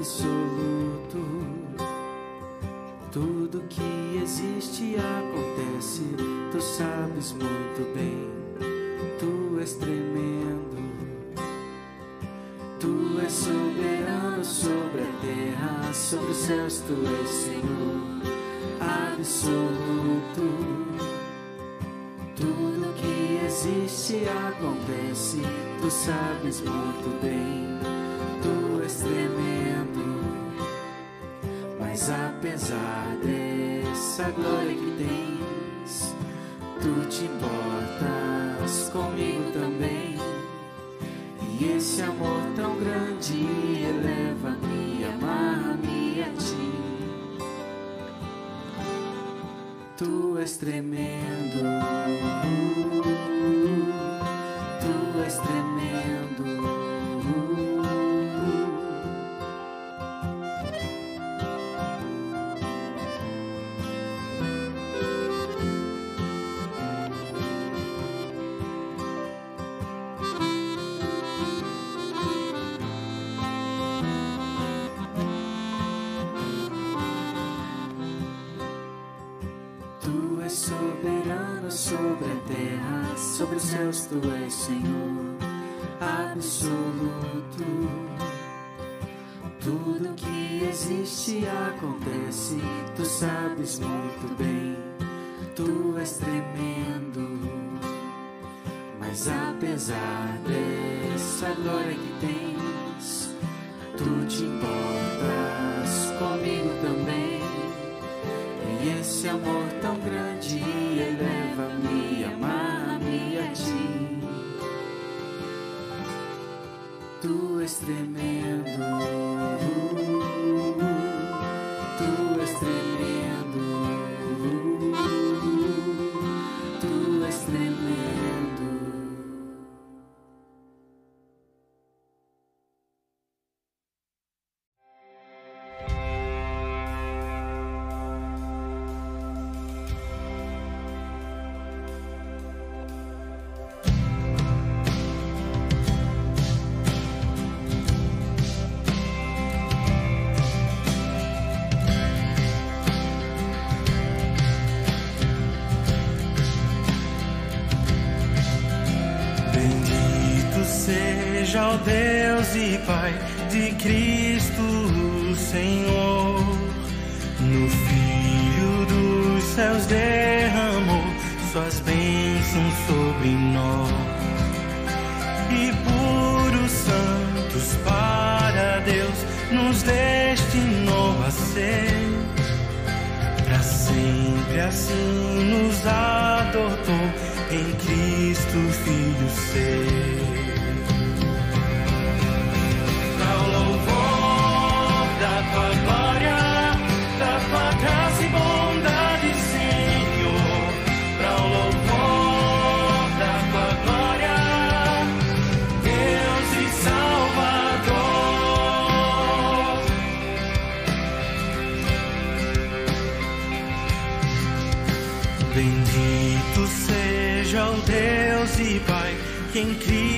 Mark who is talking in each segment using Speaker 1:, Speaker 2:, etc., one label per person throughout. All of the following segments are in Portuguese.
Speaker 1: absoluto. Tudo que existe acontece, tu sabes muito bem. Tu és tremendo, tu és soberano sobre a terra, sobre os céus, tu és Senhor absoluto. Tudo que existe acontece, tu sabes muito bem, tu és tremendo. Mas apesar dessa glória que tens, tu te importas comigo também. E esse amor tão grande eleva-me, amarra-me a ti. Tu és tremendo, tu és Senhor absoluto. Tudo que existe acontece, tu sabes muito bem, tu és tremendo. Mas apesar dessa glória que tens, tu te importas comigo também. E esse amor tão grande eleva-me, Tu és
Speaker 2: Pai de Cristo Senhor. Pai que em Cristo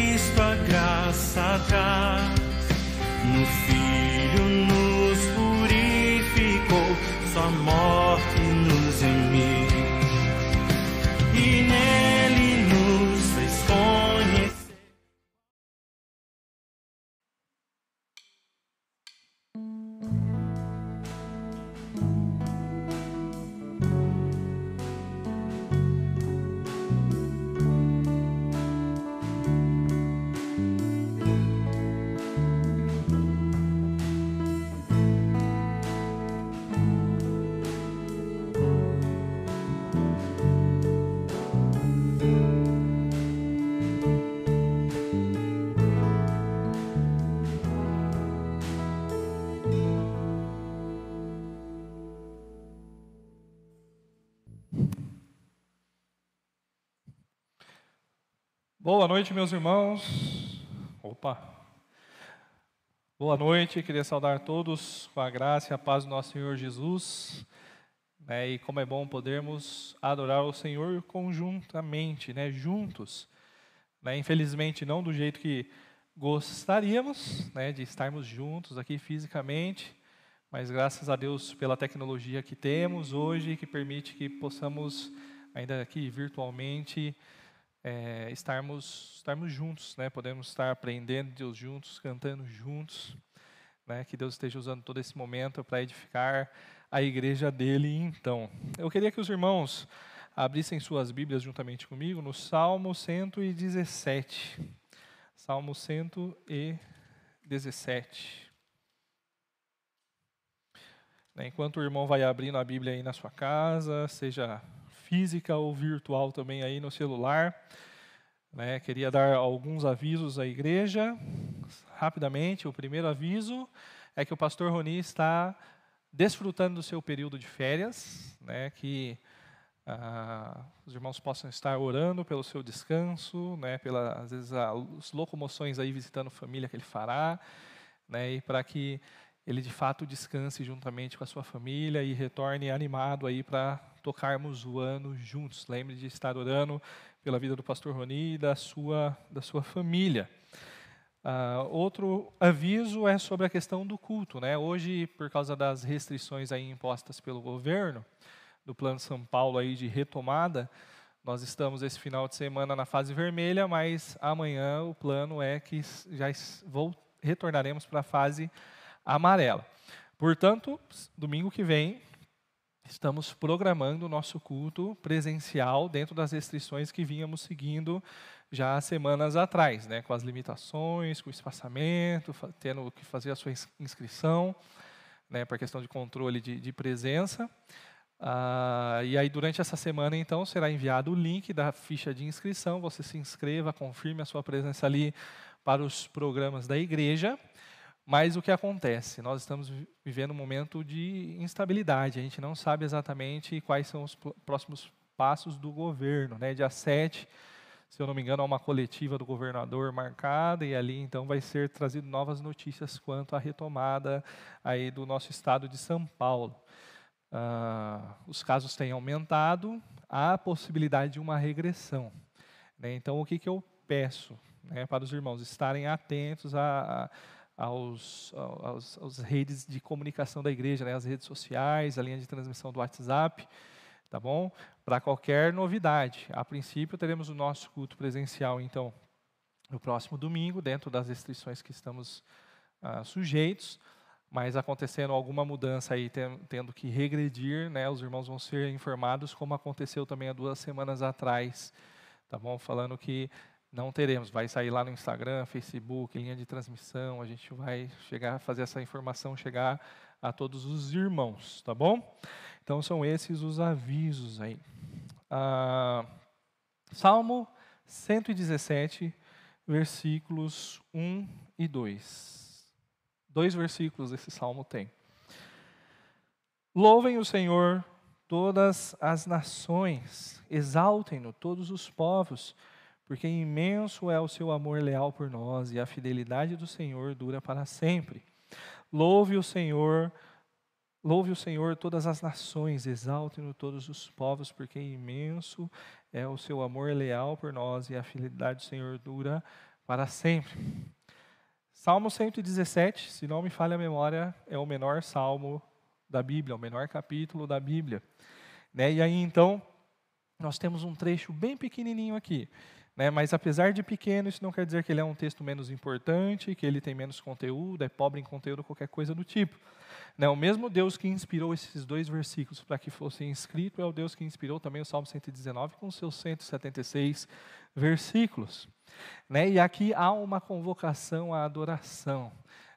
Speaker 3: noite, meus irmãos. Opa. Boa noite, queria saudar todos com a graça e a paz do nosso Senhor Jesus. Né, e como é bom podermos adorar o Senhor conjuntamente, né, juntos. Né, infelizmente, não do jeito que gostaríamos né, de estarmos juntos aqui fisicamente, mas graças a Deus pela tecnologia que temos hoje, que permite que possamos, ainda aqui virtualmente, é, estarmos, estarmos juntos, né? podemos estar aprendendo Deus juntos, cantando juntos. Né? Que Deus esteja usando todo esse momento para edificar a igreja dele, então. Eu queria que os irmãos abrissem suas Bíblias juntamente comigo no Salmo 117. Salmo 117. Né, enquanto o irmão vai abrindo a Bíblia aí na sua casa, seja física ou virtual também aí no celular, né, queria dar alguns avisos à igreja, rapidamente. O primeiro aviso é que o pastor Roni está desfrutando do seu período de férias, né, que ah, os irmãos possam estar orando pelo seu descanso, né, vezes as locomoções aí visitando família que ele fará, né, e para que ele de fato descanse juntamente com a sua família e retorne animado aí para tocarmos o ano juntos. Lembre de estar orando pela vida do pastor Roni e da sua, da sua família. Uh, outro aviso é sobre a questão do culto. Né? Hoje, por causa das restrições aí impostas pelo governo, do Plano São Paulo aí de retomada, nós estamos esse final de semana na fase vermelha, mas amanhã o plano é que já vou, retornaremos para a fase amarela. Portanto, domingo que vem, estamos programando o nosso culto presencial dentro das restrições que vínhamos seguindo já semanas atrás, né, com as limitações, com o espaçamento, tendo que fazer a sua inscrição, né, para questão de controle de, de presença. Ah, e aí, durante essa semana, então, será enviado o link da ficha de inscrição. Você se inscreva, confirme a sua presença ali para os programas da igreja. Mas o que acontece? Nós estamos vivendo um momento de instabilidade. A gente não sabe exatamente quais são os próximos passos do governo. Né? Dia 7, se eu não me engano, há uma coletiva do governador marcada e ali então vai ser trazido novas notícias quanto à retomada aí do nosso estado de São Paulo. Uh, os casos têm aumentado, há a possibilidade de uma regressão. Né? Então, o que, que eu peço né, para os irmãos? Estarem atentos a, a aos, aos, aos, redes de comunicação da igreja, né, as redes sociais, a linha de transmissão do WhatsApp, tá bom? Para qualquer novidade. A princípio, teremos o nosso culto presencial, então, no próximo domingo, dentro das restrições que estamos ah, sujeitos, mas acontecendo alguma mudança aí, tendo que regredir, né, os irmãos vão ser informados, como aconteceu também há duas semanas atrás, tá bom? Falando que não teremos. Vai sair lá no Instagram, Facebook, linha de transmissão. A gente vai chegar, fazer essa informação chegar a todos os irmãos, tá bom? Então são esses os avisos aí. Ah, Salmo 117, versículos 1 e 2. Dois versículos esse salmo tem. Louvem o Senhor todas as nações, exaltem-no todos os povos porque imenso é o seu amor leal por nós e a fidelidade do Senhor dura para sempre. Louve o Senhor, louve o Senhor todas as nações, exalte-no todos os povos, porque imenso é o seu amor leal por nós e a fidelidade do Senhor dura para sempre. Salmo 117, se não me falha a memória, é o menor salmo da Bíblia, o menor capítulo da Bíblia. Né? E aí então, nós temos um trecho bem pequenininho aqui, né? Mas apesar de pequeno, isso não quer dizer que ele é um texto menos importante, que ele tem menos conteúdo, é pobre em conteúdo, qualquer coisa do tipo. Né? O mesmo Deus que inspirou esses dois versículos para que fossem escritos é o Deus que inspirou também o Salmo 119 com seus 176 versículos. Né? E aqui há uma convocação à adoração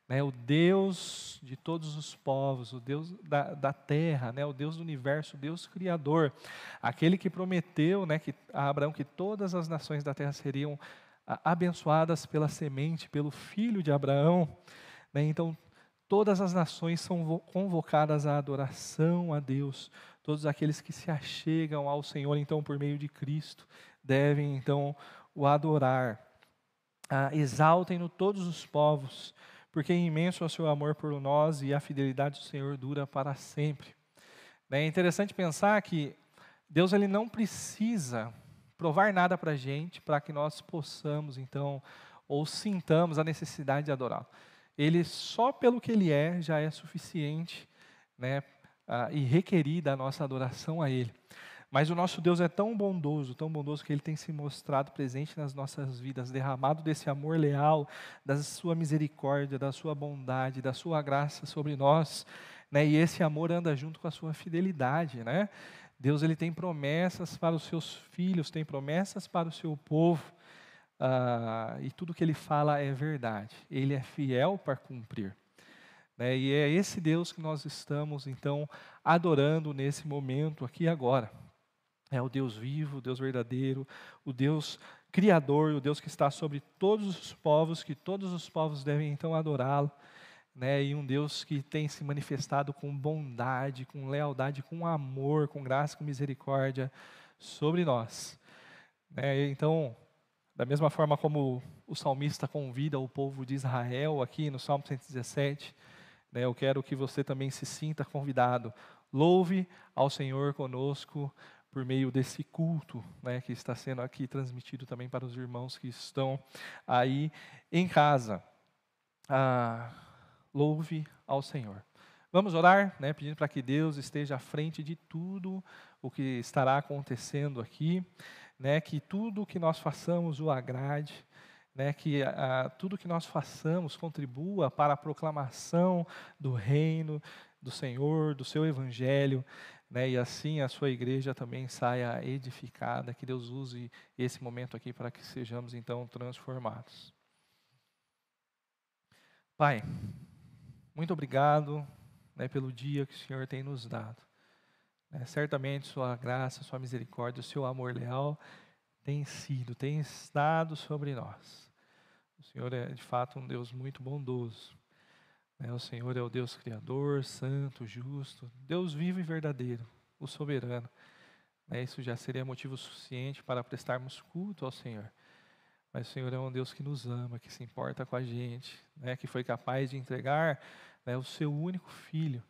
Speaker 3: né, o Deus de todos os povos, o Deus da, da terra, né, o Deus do universo, o Deus criador, aquele que prometeu né, que, a Abraão que todas as nações da terra seriam abençoadas pela semente, pelo filho de Abraão. Né, então, todas as nações são convocadas à adoração a Deus, todos aqueles que se achegam ao Senhor, então, por meio de Cristo, devem, então, o adorar. Ah, Exaltem-no todos os povos, porque imenso é o seu amor por nós e a fidelidade do Senhor dura para sempre. É interessante pensar que Deus ele não precisa provar nada para a gente para que nós possamos, então, ou sintamos a necessidade de adorá-lo. Ele, só pelo que ele é, já é suficiente né, e requerida a nossa adoração a ele. Mas o nosso Deus é tão bondoso, tão bondoso que ele tem se mostrado presente nas nossas vidas, derramado desse amor leal, da sua misericórdia, da sua bondade, da sua graça sobre nós, né? E esse amor anda junto com a sua fidelidade, né? Deus ele tem promessas para os seus filhos, tem promessas para o seu povo, uh, e tudo que ele fala é verdade. Ele é fiel para cumprir. Né? E é esse Deus que nós estamos então adorando nesse momento aqui agora. É o Deus vivo, o Deus verdadeiro, o Deus criador, o Deus que está sobre todos os povos, que todos os povos devem então adorá-lo né, e um Deus que tem se manifestado com bondade, com lealdade, com amor, com graça, com misericórdia sobre nós. Né, então, da mesma forma como o salmista convida o povo de Israel aqui no Salmo 117, né, eu quero que você também se sinta convidado. Louve ao Senhor conosco por meio desse culto né, que está sendo aqui transmitido também para os irmãos que estão aí em casa. Ah, louve ao Senhor. Vamos orar, né, pedindo para que Deus esteja à frente de tudo o que estará acontecendo aqui, né, que tudo o que nós façamos o agrade, né, que a, tudo que nós façamos contribua para a proclamação do reino do Senhor, do seu evangelho, né, e assim a sua igreja também saia edificada, que Deus use esse momento aqui para que sejamos então transformados. Pai, muito obrigado né, pelo dia que o Senhor tem nos dado. É, certamente Sua graça, Sua misericórdia, o Seu amor leal tem sido, tem estado sobre nós. O Senhor é de fato um Deus muito bondoso. É, o Senhor é o Deus Criador, Santo, Justo, Deus vivo e verdadeiro, o soberano. É, isso já seria motivo suficiente para prestarmos culto ao Senhor. Mas o Senhor é um Deus que nos ama, que se importa com a gente, né, que foi capaz de entregar né, o seu único filho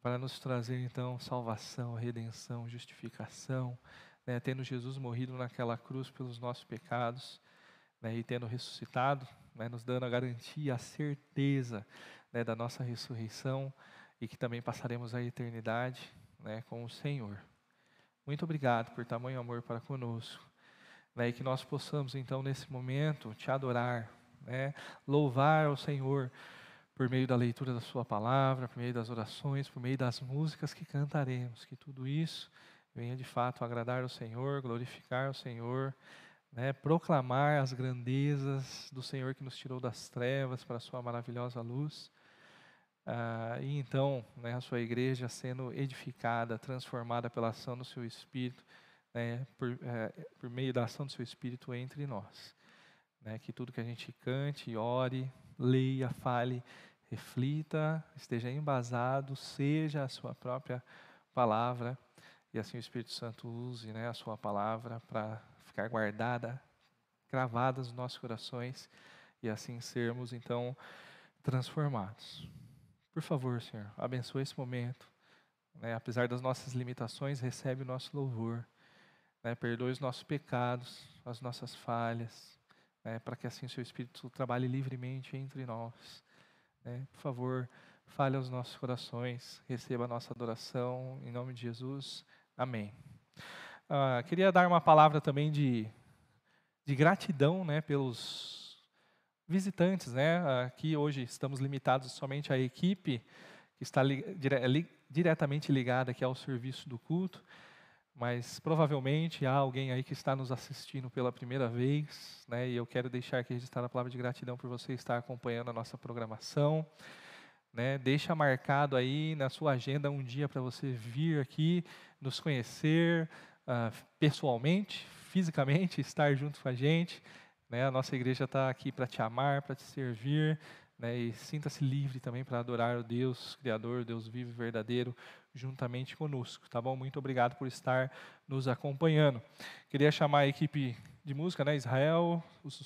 Speaker 3: para nos trazer então salvação, redenção, justificação, né, tendo Jesus morrido naquela cruz pelos nossos pecados né, e tendo ressuscitado, né, nos dando a garantia, a certeza né, da nossa ressurreição e que também passaremos a eternidade né, com o Senhor. Muito obrigado por tamanho amor para conosco né, e que nós possamos, então, nesse momento, te adorar, né, louvar ao Senhor por meio da leitura da Sua palavra, por meio das orações, por meio das músicas que cantaremos, que tudo isso venha de fato agradar ao Senhor, glorificar o Senhor, né, proclamar as grandezas do Senhor que nos tirou das trevas para a Sua maravilhosa luz. Ah, e então, né, a Sua igreja sendo edificada, transformada pela ação do Seu Espírito né, por, é, por meio da ação do seu Espírito entre nós. Né, que tudo que a gente cante, ore, leia, fale, reflita, esteja embasado, seja a sua própria palavra, e assim o Espírito Santo use né, a sua palavra para ficar guardada, gravada nos nossos corações, e assim sermos então transformados. Por favor, Senhor, abençoe esse momento. Né, apesar das nossas limitações, recebe o nosso louvor. Né, perdoe os nossos pecados, as nossas falhas, né, para que assim o seu Espírito trabalhe livremente entre nós. Né. Por favor, fale aos nossos corações, receba a nossa adoração, em nome de Jesus. Amém. Ah, queria dar uma palavra também de, de gratidão né, pelos visitantes. Né? Aqui hoje estamos limitados somente à equipe que está li, dire, li, diretamente ligada aqui ao serviço do culto mas provavelmente há alguém aí que está nos assistindo pela primeira vez, né? E eu quero deixar aqui registrada a palavra de gratidão por você estar acompanhando a nossa programação, né? Deixa marcado aí na sua agenda um dia para você vir aqui nos conhecer uh, pessoalmente, fisicamente, estar junto com a gente, né? A nossa igreja está aqui para te amar, para te servir, né? E sinta-se livre também para adorar o Deus Criador, Deus vivo e verdadeiro, juntamente conosco, tá bom? Muito obrigado por estar nos acompanhando. Queria chamar a equipe de música, né, Israel, os,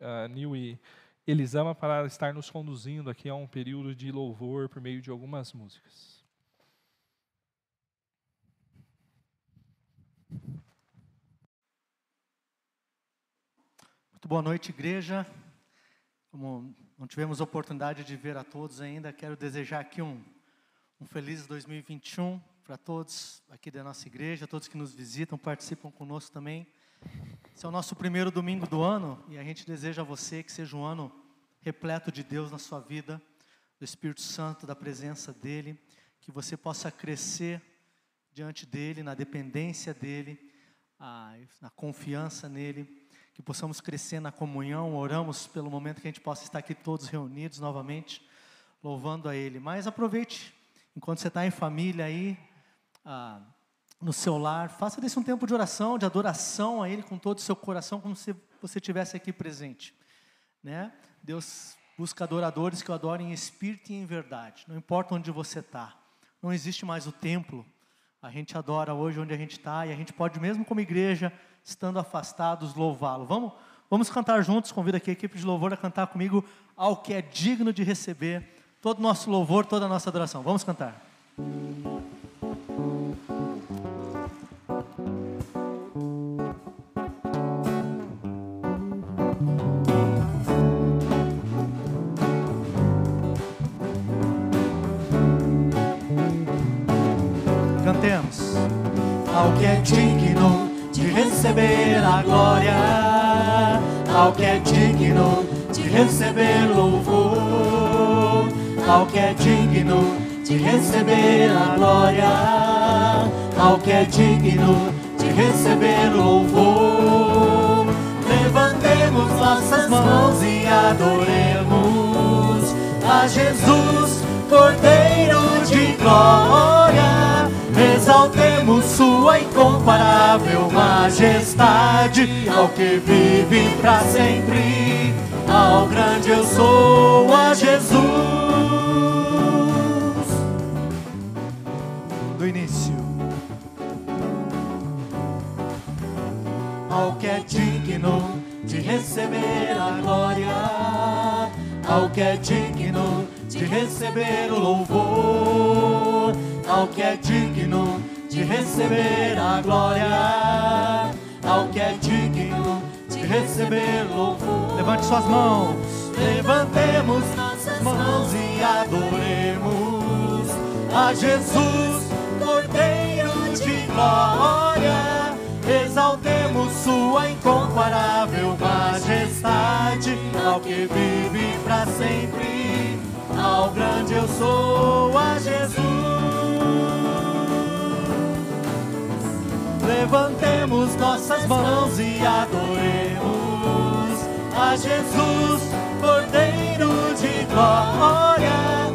Speaker 3: uh, Nil e Elisama, para estar nos conduzindo aqui a um período de louvor por meio de algumas músicas.
Speaker 4: Muito boa noite, igreja. Como não tivemos oportunidade de ver a todos ainda, quero desejar aqui um, um feliz 2021 para todos aqui da nossa igreja, todos que nos visitam, participam conosco também. Esse é o nosso primeiro domingo do ano e a gente deseja a você que seja um ano repleto de Deus na sua vida, do Espírito Santo, da presença dEle, que você possa crescer diante dEle, na dependência dEle, na confiança nele que possamos crescer na comunhão. Oramos pelo momento que a gente possa estar aqui todos reunidos novamente, louvando a Ele. Mas aproveite, enquanto você está em família aí, ah, no seu lar, faça desse um tempo de oração, de adoração a Ele com todo o seu coração, como se você estivesse aqui presente. Né? Deus busca adoradores que o adorem em espírito e em verdade, não importa onde você está. Não existe mais o templo, a gente adora hoje onde a gente está e a gente pode, mesmo como igreja, estando afastados, louvá-lo. Vamos, vamos cantar juntos, convido aqui a equipe de louvor a cantar comigo ao que é digno de receber todo o nosso louvor, toda a nossa adoração. Vamos cantar. Cantemos ao que é digno receber a glória, ao que é digno de receber louvor, ao que é digno de receber a glória, ao que é digno de receber louvor. Levantemos nossas mãos e adoremos a Jesus, Cordeiro de glória exaltemos Sua incomparável majestade, ao que vive para sempre, ao grande eu sou, a Jesus. Do início, ao que é digno de receber a glória, ao que é digno de receber o louvor. Ao que é digno de receber a glória, ao que é digno de receber louvor. Levante suas mãos, levantemos nossas mãos e adoremos a Jesus, Cordeiro de glória. Exaltemos Sua incomparável majestade, ao que vive para sempre, ao grande eu sou a Jesus. Levantemos nossas mãos e adoremos a Jesus, Cordeiro de glória.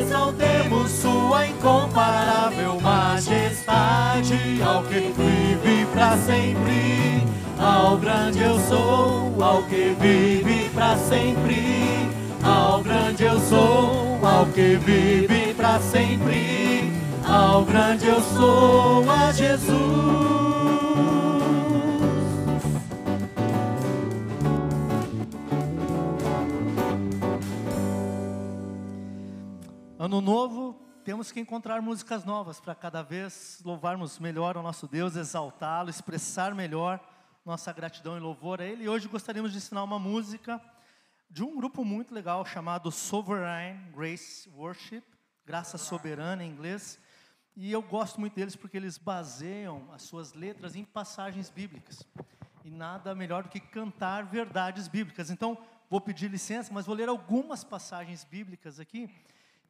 Speaker 4: Exaltemos Sua incomparável majestade, ao que vive para sempre, ao grande eu sou, ao que vive para sempre, ao grande eu sou, ao que vive para sempre ao grande eu sou, a Jesus. Ano novo, temos que encontrar músicas novas para cada vez louvarmos melhor o nosso Deus, exaltá-lo, expressar melhor nossa gratidão e louvor a Ele. E hoje gostaríamos de ensinar uma música de um grupo muito legal chamado Sovereign Grace Worship, Graça Soberana em inglês. E eu gosto muito deles porque eles baseiam as suas letras em passagens bíblicas. E nada melhor do que cantar verdades bíblicas. Então, vou pedir licença, mas vou ler algumas passagens bíblicas aqui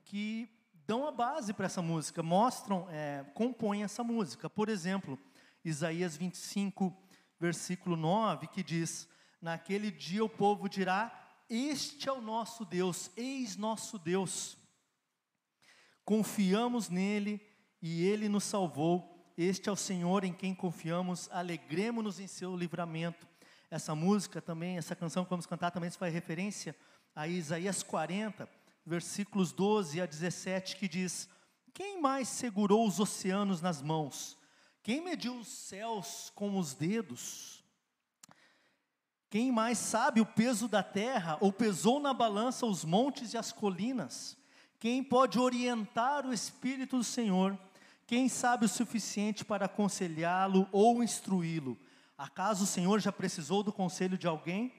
Speaker 4: que dão a base para essa música, mostram, é, compõem essa música. Por exemplo, Isaías 25, versículo 9, que diz: Naquele dia o povo dirá: Este é o nosso Deus, eis nosso Deus. Confiamos nele e ele nos salvou. Este é o Senhor em quem confiamos, alegremos-nos em seu livramento. Essa música também, essa canção que vamos cantar também faz referência a Isaías 40, versículos 12 a 17, que diz: Quem mais segurou os oceanos nas mãos? Quem mediu os céus com os dedos? Quem mais sabe o peso da terra, ou pesou na balança os montes e as colinas? Quem pode orientar o Espírito do Senhor? Quem sabe o suficiente para aconselhá-lo ou instruí-lo? Acaso o Senhor já precisou do conselho de alguém?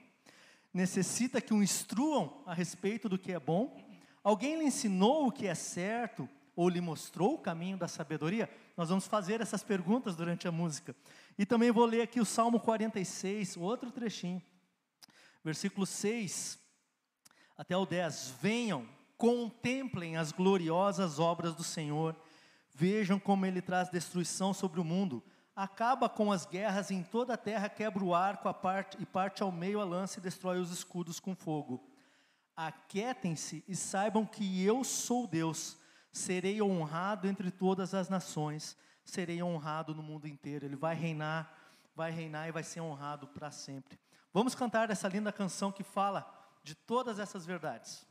Speaker 5: Necessita que o instruam a respeito do que é bom? Alguém lhe ensinou o que é certo ou lhe mostrou o caminho da sabedoria? Nós vamos fazer essas perguntas durante a música. E também vou ler aqui o Salmo 46, outro trechinho. Versículo 6 até o 10. Venham, contemplem as gloriosas obras do Senhor. Vejam como ele traz destruição sobre o mundo. Acaba com as guerras em toda a terra, quebra o arco a parte, e parte ao meio a lança e destrói os escudos com fogo. Aquietem-se e saibam que eu sou Deus. Serei honrado entre todas as nações. Serei honrado no mundo inteiro. Ele vai reinar, vai reinar e vai ser honrado para sempre. Vamos cantar essa linda canção que fala de todas essas verdades.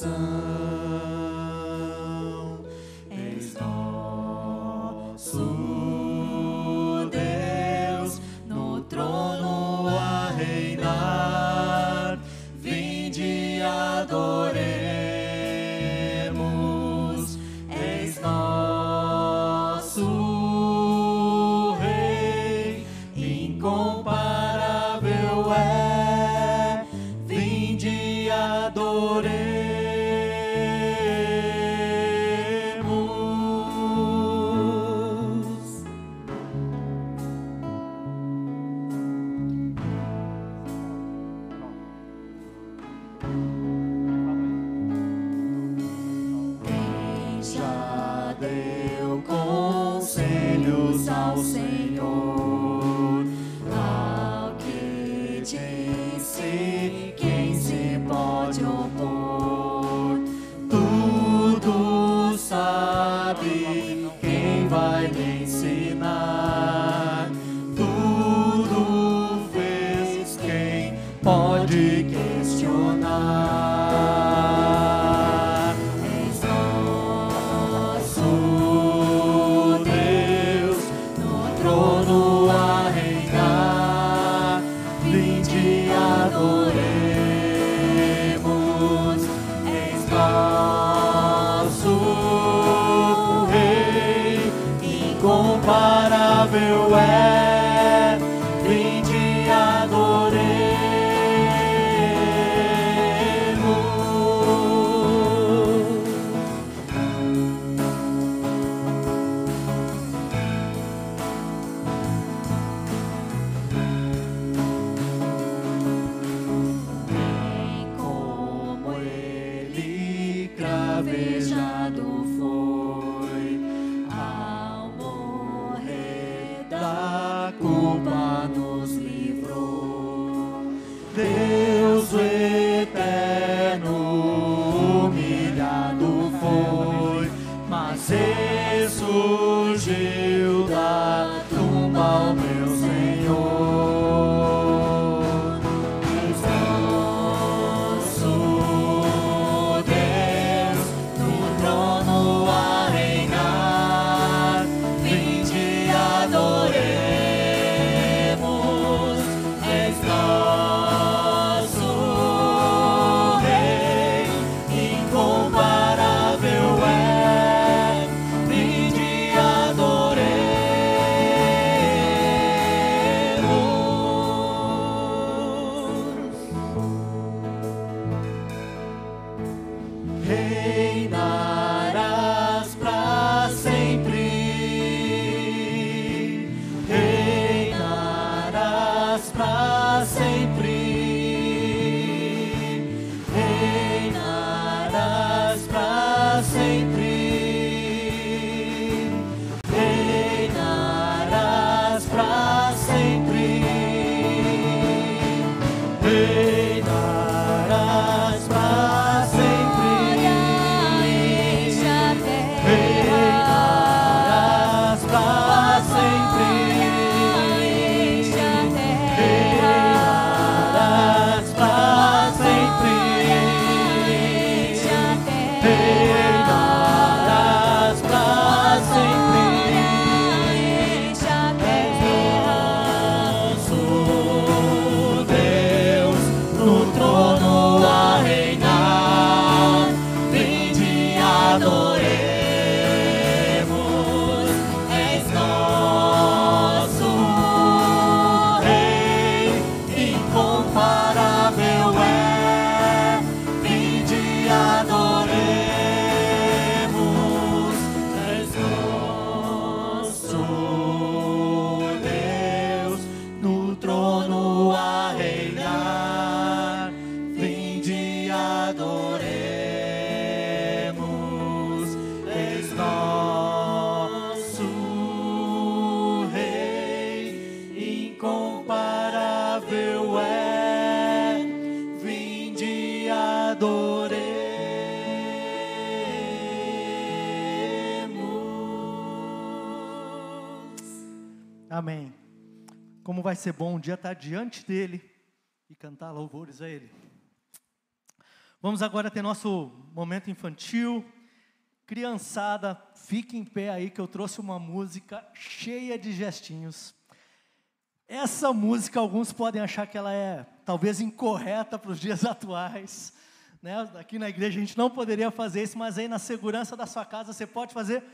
Speaker 4: sun. Pode questionar. Ser bom um dia estar diante dele e cantar louvores a ele. Vamos agora ter nosso momento infantil. Criançada, fique em pé aí que eu trouxe uma música cheia de gestinhos. Essa música, alguns podem achar que ela é talvez incorreta para os dias atuais. Né? Aqui na igreja a gente não poderia fazer isso, mas aí na segurança da sua casa você pode fazer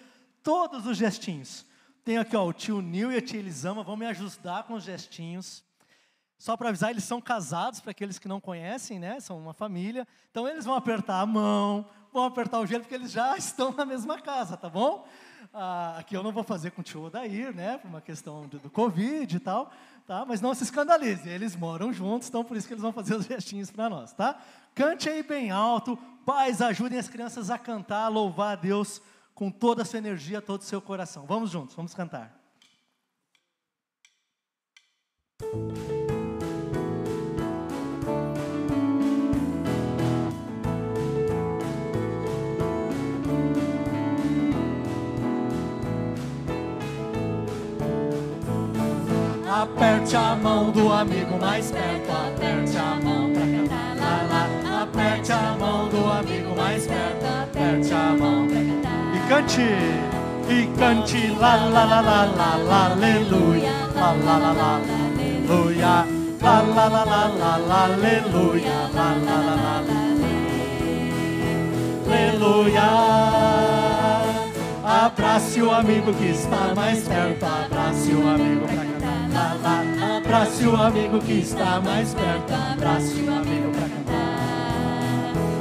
Speaker 4: todos os gestinhos. Tenho aqui ó, o tio Nil e a tia Elisama, vão me ajudar com os gestinhos. Só para avisar, eles são casados, para aqueles que não conhecem, né? São uma família. Então eles vão apertar a mão, vão apertar o gelo, porque eles já estão na mesma casa, tá bom? Ah, aqui eu não vou fazer com o tio Odair, né, por uma questão do, do Covid e tal, tá? Mas não se escandalize, eles moram juntos, então por isso que eles vão fazer os gestinhos para nós, tá? Cante aí bem alto, pais, ajudem as crianças a cantar, a louvar a Deus com toda a sua energia, todo o seu coração. Vamos juntos, vamos cantar. Aperte a mão do amigo mais perto, aperte a mão pra cantar lá, lá. Aperte a mão do amigo mais perto, aperte a mão pra cantar. E cante, e cante lá, lá, lá, lá, lá, lá, aleluia, lá, lá, lá, lá, aleluia, lá, lá, lá, lá, lá, lá, aleluia, lá, lá, lá, lá, aleluia. Abrace o amigo que está mais perto, abrace o amigo pra cantar. Abrace o amigo que está mais perto, abrace o amigo pra cantar.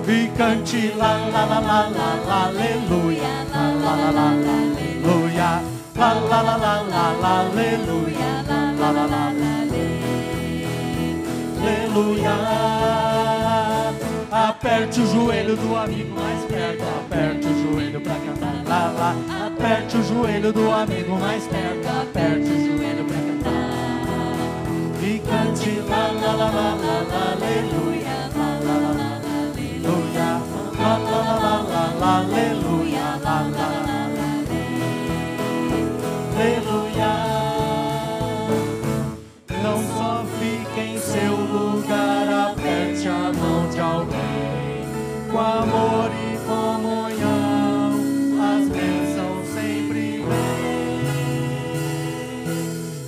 Speaker 4: E cante lá, lá, lá, lá, lá, lá, aleluia, lá, lá, lá, lá, aleluia, lá, lá, lá, lá, lá, lá, aleluia, lá, lá, lá, lá, aleluia. Aperte o joelho do amigo mais perto, aperte o joelho pra cantar, lá, lá. Aperte o joelho do amigo mais perto, aperte o joelho pra cantar e cante lá lá lá lá aleluia lá lá lá lá lá aleluia lá lá aleluia. Não só fique em seu lugar aperte a mão de alguém. Com amor e comunhão as bênçãos sempre vêm.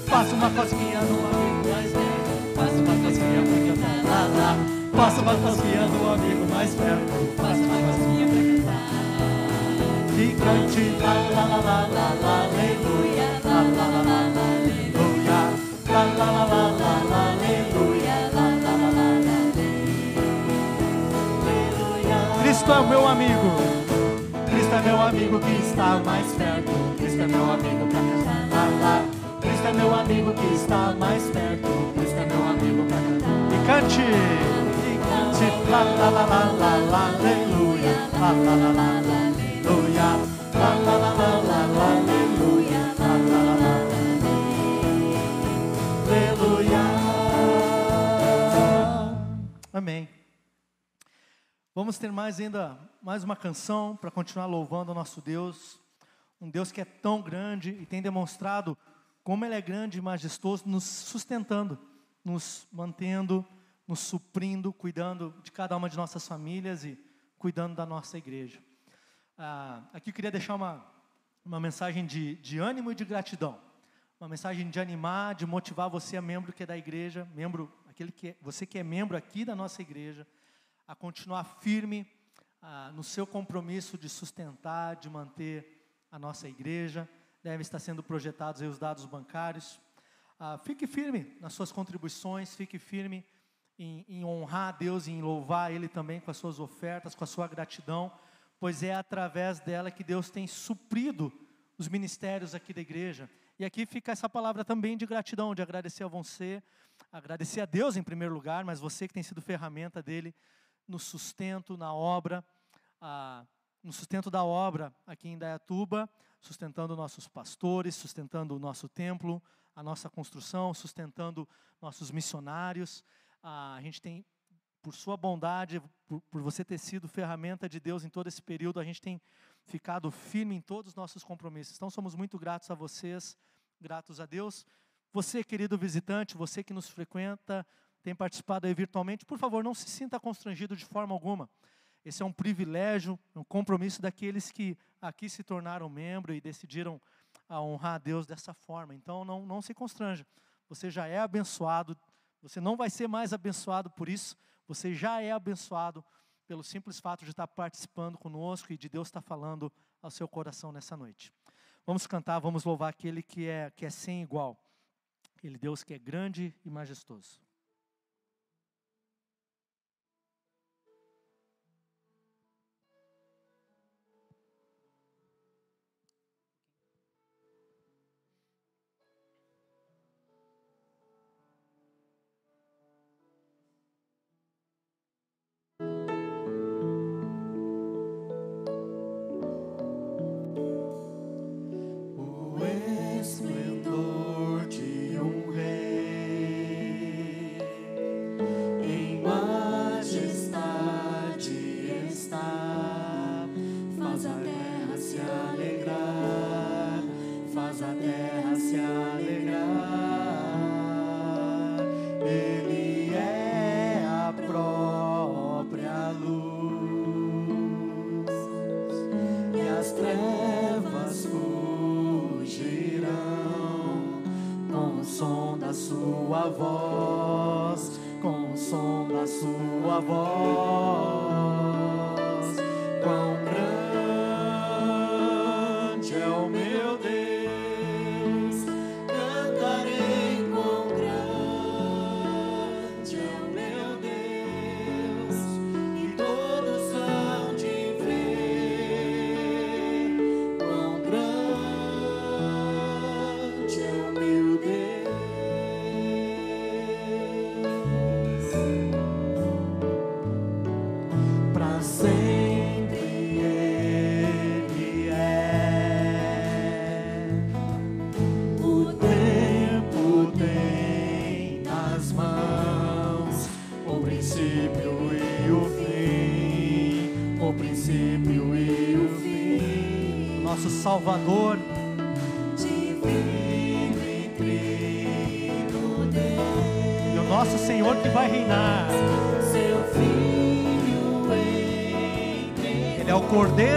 Speaker 4: Faça uma cosquinha no amigo Faça uma cosquinha pra cantar lá, lá. Faça uma cosquinha do amigo mais perto. Faça uma cosquinha pra cantar. E cante lá, lá, lá, lá, lá, lá, aleluia. Lá, lá, lá, lá, lá, aleluia. Lá, lá, lá, lá, lá, lá, aleluia. Lá, lá, lá, lá, lá, aleluia. Cristo é o meu amigo. Cristo é meu amigo que está mais perto. Cristo é meu amigo pra cantar lá, lá. Cristo é meu amigo que está mais perto. Cristo é meu amigo pra cantar. E cante, e cante, lá lá lá lá lá lá, aleluia, lá lá lá lá lá, aleluia, lá lá lá lá lá lá, aleluia, lá lá lá lá, aleluia. Amém. Vamos ter mais ainda mais uma canção para continuar louvando o nosso Deus, um Deus que é tão grande e tem demonstrado como Ele é grande e majestoso, nos sustentando, nos mantendo, nos suprindo, cuidando de cada uma de nossas famílias e cuidando da nossa igreja. Ah, aqui eu queria deixar uma, uma mensagem de, de ânimo e de gratidão. Uma mensagem de animar, de motivar você, membro que é da igreja, membro, aquele que é, você que é membro aqui da nossa igreja, a continuar firme ah, no seu compromisso de sustentar, de manter a nossa igreja, devem estar sendo projetados os dados bancários. Ah, fique firme nas suas contribuições, fique firme em, em honrar a Deus em louvar Ele também com as suas ofertas, com a sua gratidão, pois é através dela que Deus tem suprido os ministérios aqui da igreja. E aqui fica essa palavra também de gratidão, de agradecer a você, agradecer a Deus em primeiro lugar, mas você que tem sido ferramenta dele no sustento, na obra, ah, no sustento da obra aqui em Dayatuba, sustentando nossos pastores, sustentando o nosso templo, a nossa construção, sustentando nossos missionários. Ah, a gente tem, por sua bondade, por, por você ter sido ferramenta de Deus em todo esse período, a gente tem ficado firme em todos os nossos compromissos. Então, somos muito gratos a vocês gratos a Deus. Você, querido visitante, você que nos frequenta, tem participado aí virtualmente, por favor, não se sinta constrangido de forma alguma. Esse é um privilégio, um compromisso daqueles que aqui se tornaram membro e decidiram a honrar a Deus dessa forma. Então, não, não se constranja. Você já é abençoado, você não vai ser mais abençoado por isso, você já é abençoado pelo simples fato de estar participando conosco e de Deus estar falando ao seu coração nessa noite. Vamos cantar, vamos louvar aquele que é, que é sem igual, aquele Deus que é grande e majestoso. Salvador. E o nosso Senhor que vai reinar. Ele é o Cordeiro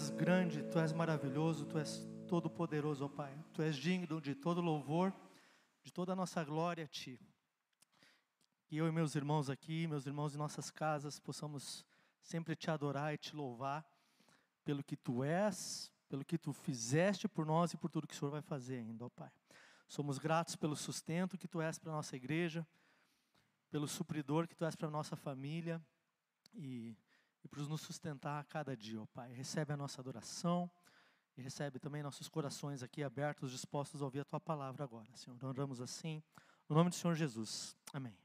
Speaker 4: és grande, Tu és maravilhoso, Tu és todo-poderoso, ó Pai. Tu és digno de todo louvor, de toda a nossa glória a Ti. Que eu e meus irmãos aqui, meus irmãos em nossas casas, possamos sempre Te adorar e Te louvar pelo que Tu és, pelo que Tu fizeste por nós e por tudo que o Senhor vai fazer ainda, ó Pai. Somos gratos pelo sustento que tu és para a nossa igreja, pelo supridor que tu és para a nossa família e, e por nos sustentar a cada dia, ó Pai. Recebe a nossa adoração e recebe também nossos corações aqui abertos, dispostos a ouvir a tua palavra agora, Senhor. Oramos assim, no nome do Senhor Jesus. Amém.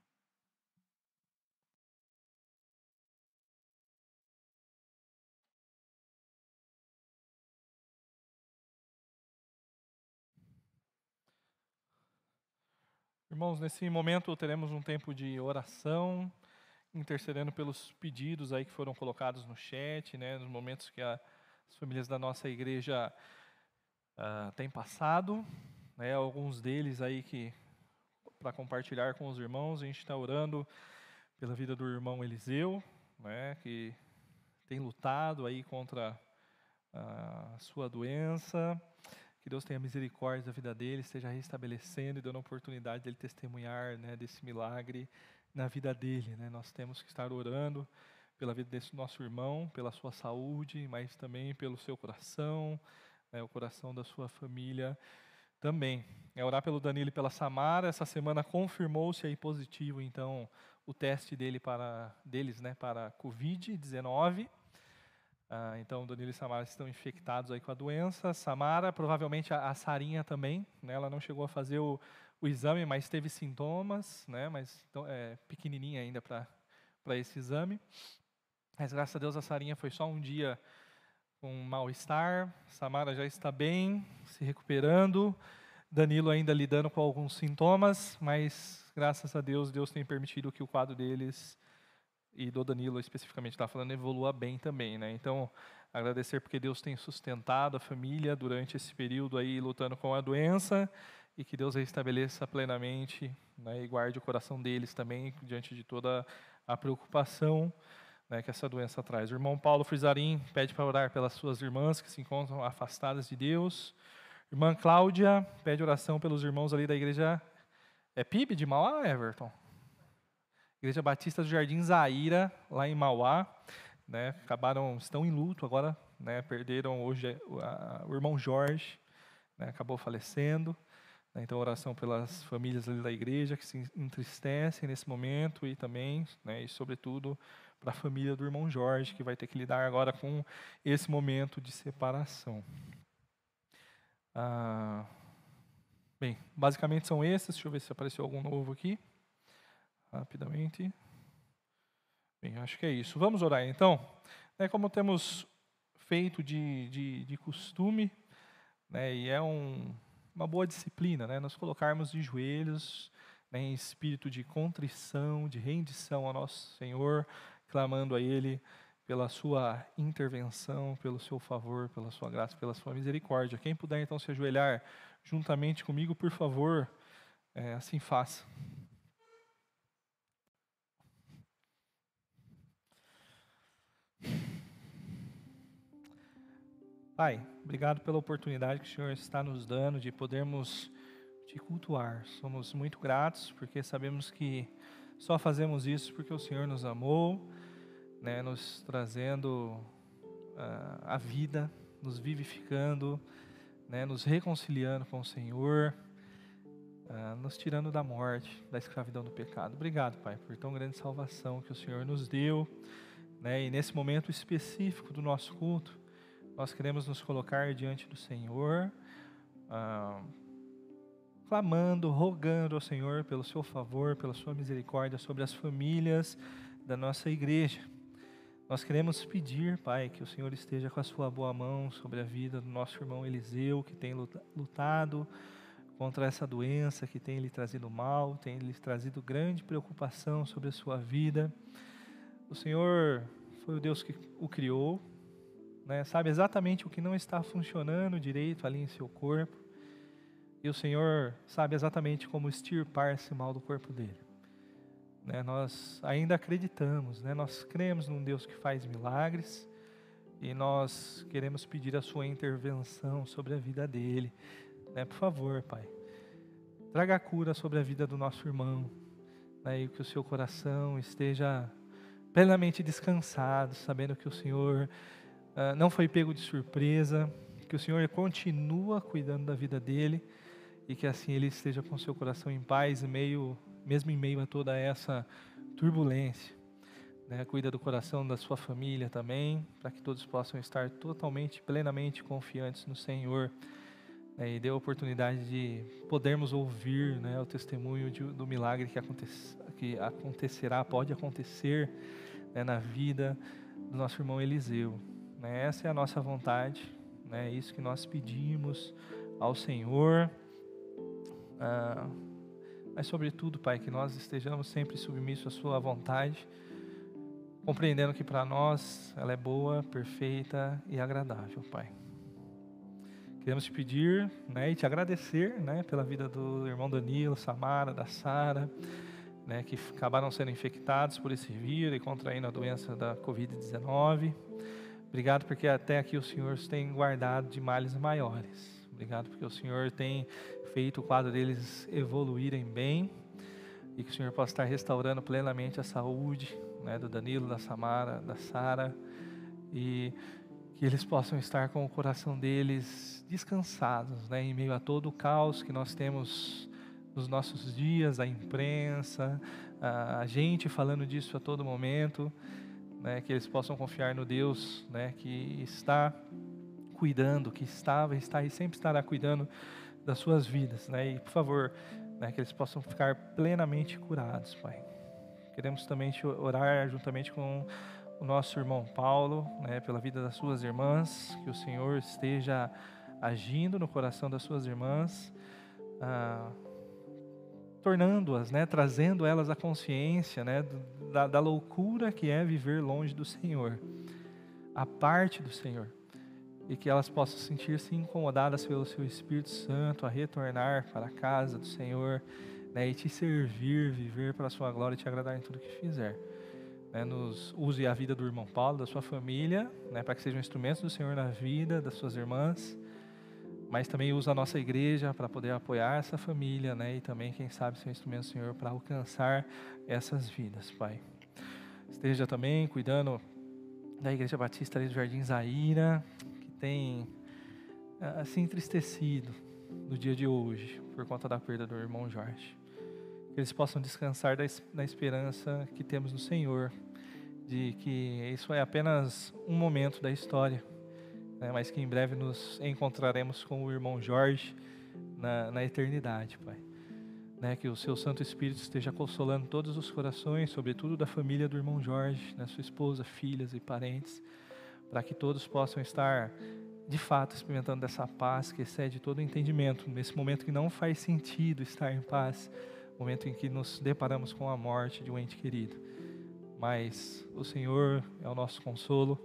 Speaker 3: Irmãos, nesse momento teremos um tempo de oração, intercedendo pelos pedidos aí que foram colocados no chat, né, nos momentos que a, as famílias da nossa igreja uh, têm passado, né, alguns deles aí que para compartilhar com os irmãos, a gente está orando pela vida do irmão Eliseu, né, que tem lutado aí contra a sua doença, que Deus tenha misericórdia da vida dele, esteja restabelecendo e dando a oportunidade dele testemunhar né, desse milagre na vida dele. Né? Nós temos que estar orando pela vida desse nosso irmão, pela sua saúde, mas também pelo seu coração, né, o coração da sua família também. É orar pelo Danilo e pela Samara. Essa semana confirmou-se aí positivo, então, o teste dele para, deles né, para Covid-19. Ah, então, Danilo e Samara estão infectados aí com a doença. Samara, provavelmente a, a Sarinha também. Né, ela não chegou a fazer o, o exame, mas teve sintomas, né, mas então, é pequenininha ainda para esse exame. Mas graças a Deus a Sarinha foi só um dia com mal-estar. Samara já está bem, se recuperando. Danilo ainda lidando com alguns sintomas, mas graças a Deus, Deus tem permitido que o quadro deles e do Danilo especificamente está falando evolua bem também, né? Então, agradecer porque Deus tem sustentado a família durante esse período aí lutando com a doença e que Deus restabeleça plenamente né, e guarde o coração deles também diante de toda a preocupação né, que essa doença traz. O irmão Paulo Frisarim pede para orar pelas suas irmãs que se encontram afastadas de Deus. Irmã Cláudia pede oração pelos irmãos ali da igreja. É PIB de Mauá, Everton? Igreja Batista do Jardim Zaira, lá em Mauá, né, acabaram, estão em luto agora, né, perderam hoje a, o irmão Jorge, né, acabou falecendo. Né, então, oração pelas famílias da igreja que se entristecem nesse momento e também, né, e sobretudo, para a família do irmão Jorge, que vai ter que lidar agora com esse momento de separação. Ah, bem, basicamente são esses. Deixa eu ver se apareceu algum novo aqui rapidamente. Bem, acho que é isso. Vamos orar então. É como temos feito de, de, de costume, né, e é um, uma boa disciplina, né, nos colocarmos de joelhos, né, em espírito de contrição, de rendição ao nosso Senhor, clamando a Ele pela sua intervenção, pelo seu favor, pela sua graça, pela sua misericórdia. Quem puder então se ajoelhar juntamente comigo, por favor, é, assim faça. Pai, obrigado pela oportunidade que o Senhor está nos dando de podermos te cultuar. Somos muito gratos porque sabemos que só fazemos isso porque o Senhor nos amou, né, nos trazendo uh, a vida, nos vivificando, né, nos reconciliando com o Senhor, uh, nos tirando da morte, da escravidão do pecado. Obrigado, Pai, por tão grande salvação que o Senhor nos deu. Né, e nesse momento específico do nosso culto, nós queremos nos colocar diante do Senhor, ah, clamando, rogando ao Senhor pelo seu favor, pela sua misericórdia sobre as famílias da nossa igreja. Nós queremos pedir, Pai, que o Senhor esteja com a sua boa mão sobre a vida do nosso irmão Eliseu, que tem lutado contra essa doença, que tem lhe trazido mal, tem lhe trazido grande preocupação sobre a sua vida. O Senhor foi o Deus que o criou, né, sabe exatamente o que não está funcionando direito ali em seu corpo. E o Senhor sabe exatamente como extirpar esse mal do corpo dele. Né, nós ainda acreditamos, né, nós cremos num Deus que faz milagres e nós queremos pedir a sua intervenção sobre a vida dele. Né, por favor, Pai, traga a cura sobre a vida do nosso irmão né, e que o seu coração esteja plenamente descansado, sabendo que o Senhor uh, não foi pego de surpresa, que o Senhor continua cuidando da vida dele e que assim ele esteja com seu coração em paz, meio, mesmo em meio a toda essa turbulência. Né? Cuida do coração da sua família também, para que todos possam estar totalmente, plenamente confiantes no Senhor. Né? E dê a oportunidade de podermos ouvir né, o testemunho de, do milagre que, aconte, que acontecerá, pode acontecer né, na vida do nosso irmão Eliseu. Né? Essa é a nossa vontade, né? é isso que nós pedimos ao Senhor. Ah, mas, sobretudo, Pai, que nós estejamos sempre submissos à Sua vontade, compreendendo que para nós ela é boa, perfeita e agradável, Pai. Queremos te pedir né, e te agradecer né, pela vida do irmão Danilo, Samara, da Sara, né, que acabaram sendo infectados por esse vírus e contraindo a doença da Covid-19. Obrigado porque até aqui o Senhor tem guardado de males maiores. Obrigado porque o Senhor tem feito o quadro deles evoluírem bem e que o Senhor possa estar restaurando plenamente a saúde né, do Danilo, da Samara, da Sara e que eles possam estar com o coração deles descansados, né, em meio a todo o caos que nós temos nos nossos dias, a imprensa, a gente falando disso a todo momento, né, que eles possam confiar no Deus, né, que está cuidando, que estava, está e sempre estará cuidando das suas vidas, né? E por favor, né, que eles possam ficar plenamente curados, Pai. Queremos também orar juntamente com o nosso irmão Paulo, né, pela vida das suas irmãs, que o Senhor esteja agindo no coração das suas irmãs, ah, tornando-as, né, trazendo elas à consciência, né, da, da loucura que é viver longe do Senhor, a parte do Senhor e que elas possam sentir-se incomodadas pelo seu Espírito Santo a retornar para a casa do Senhor né, e te servir, viver para a sua glória e te agradar em tudo que fizer. Né, nos use a vida do irmão Paulo, da sua família, né, para que sejam instrumentos do Senhor na vida das suas irmãs, mas também use a nossa igreja para poder apoiar essa família né, e também, quem sabe, ser um instrumento Senhor para alcançar essas vidas, Pai. Esteja também cuidando da Igreja Batista ali do Jardim Zaira, tem ah, se entristecido no dia de hoje por conta da perda do irmão Jorge. Que eles possam descansar da, esperança que temos no Senhor, de que isso é apenas um momento da história, né, mas que em breve nos encontraremos com o irmão Jorge na, na eternidade, Pai. Né, que o seu Santo Espírito esteja consolando todos os corações, sobretudo da família do irmão Jorge, né, sua esposa, filhas e parentes para que todos possam estar de fato experimentando dessa paz que excede todo entendimento, nesse momento que não faz sentido estar em paz, momento em que nos deparamos com a morte de um ente querido. Mas o Senhor é o nosso consolo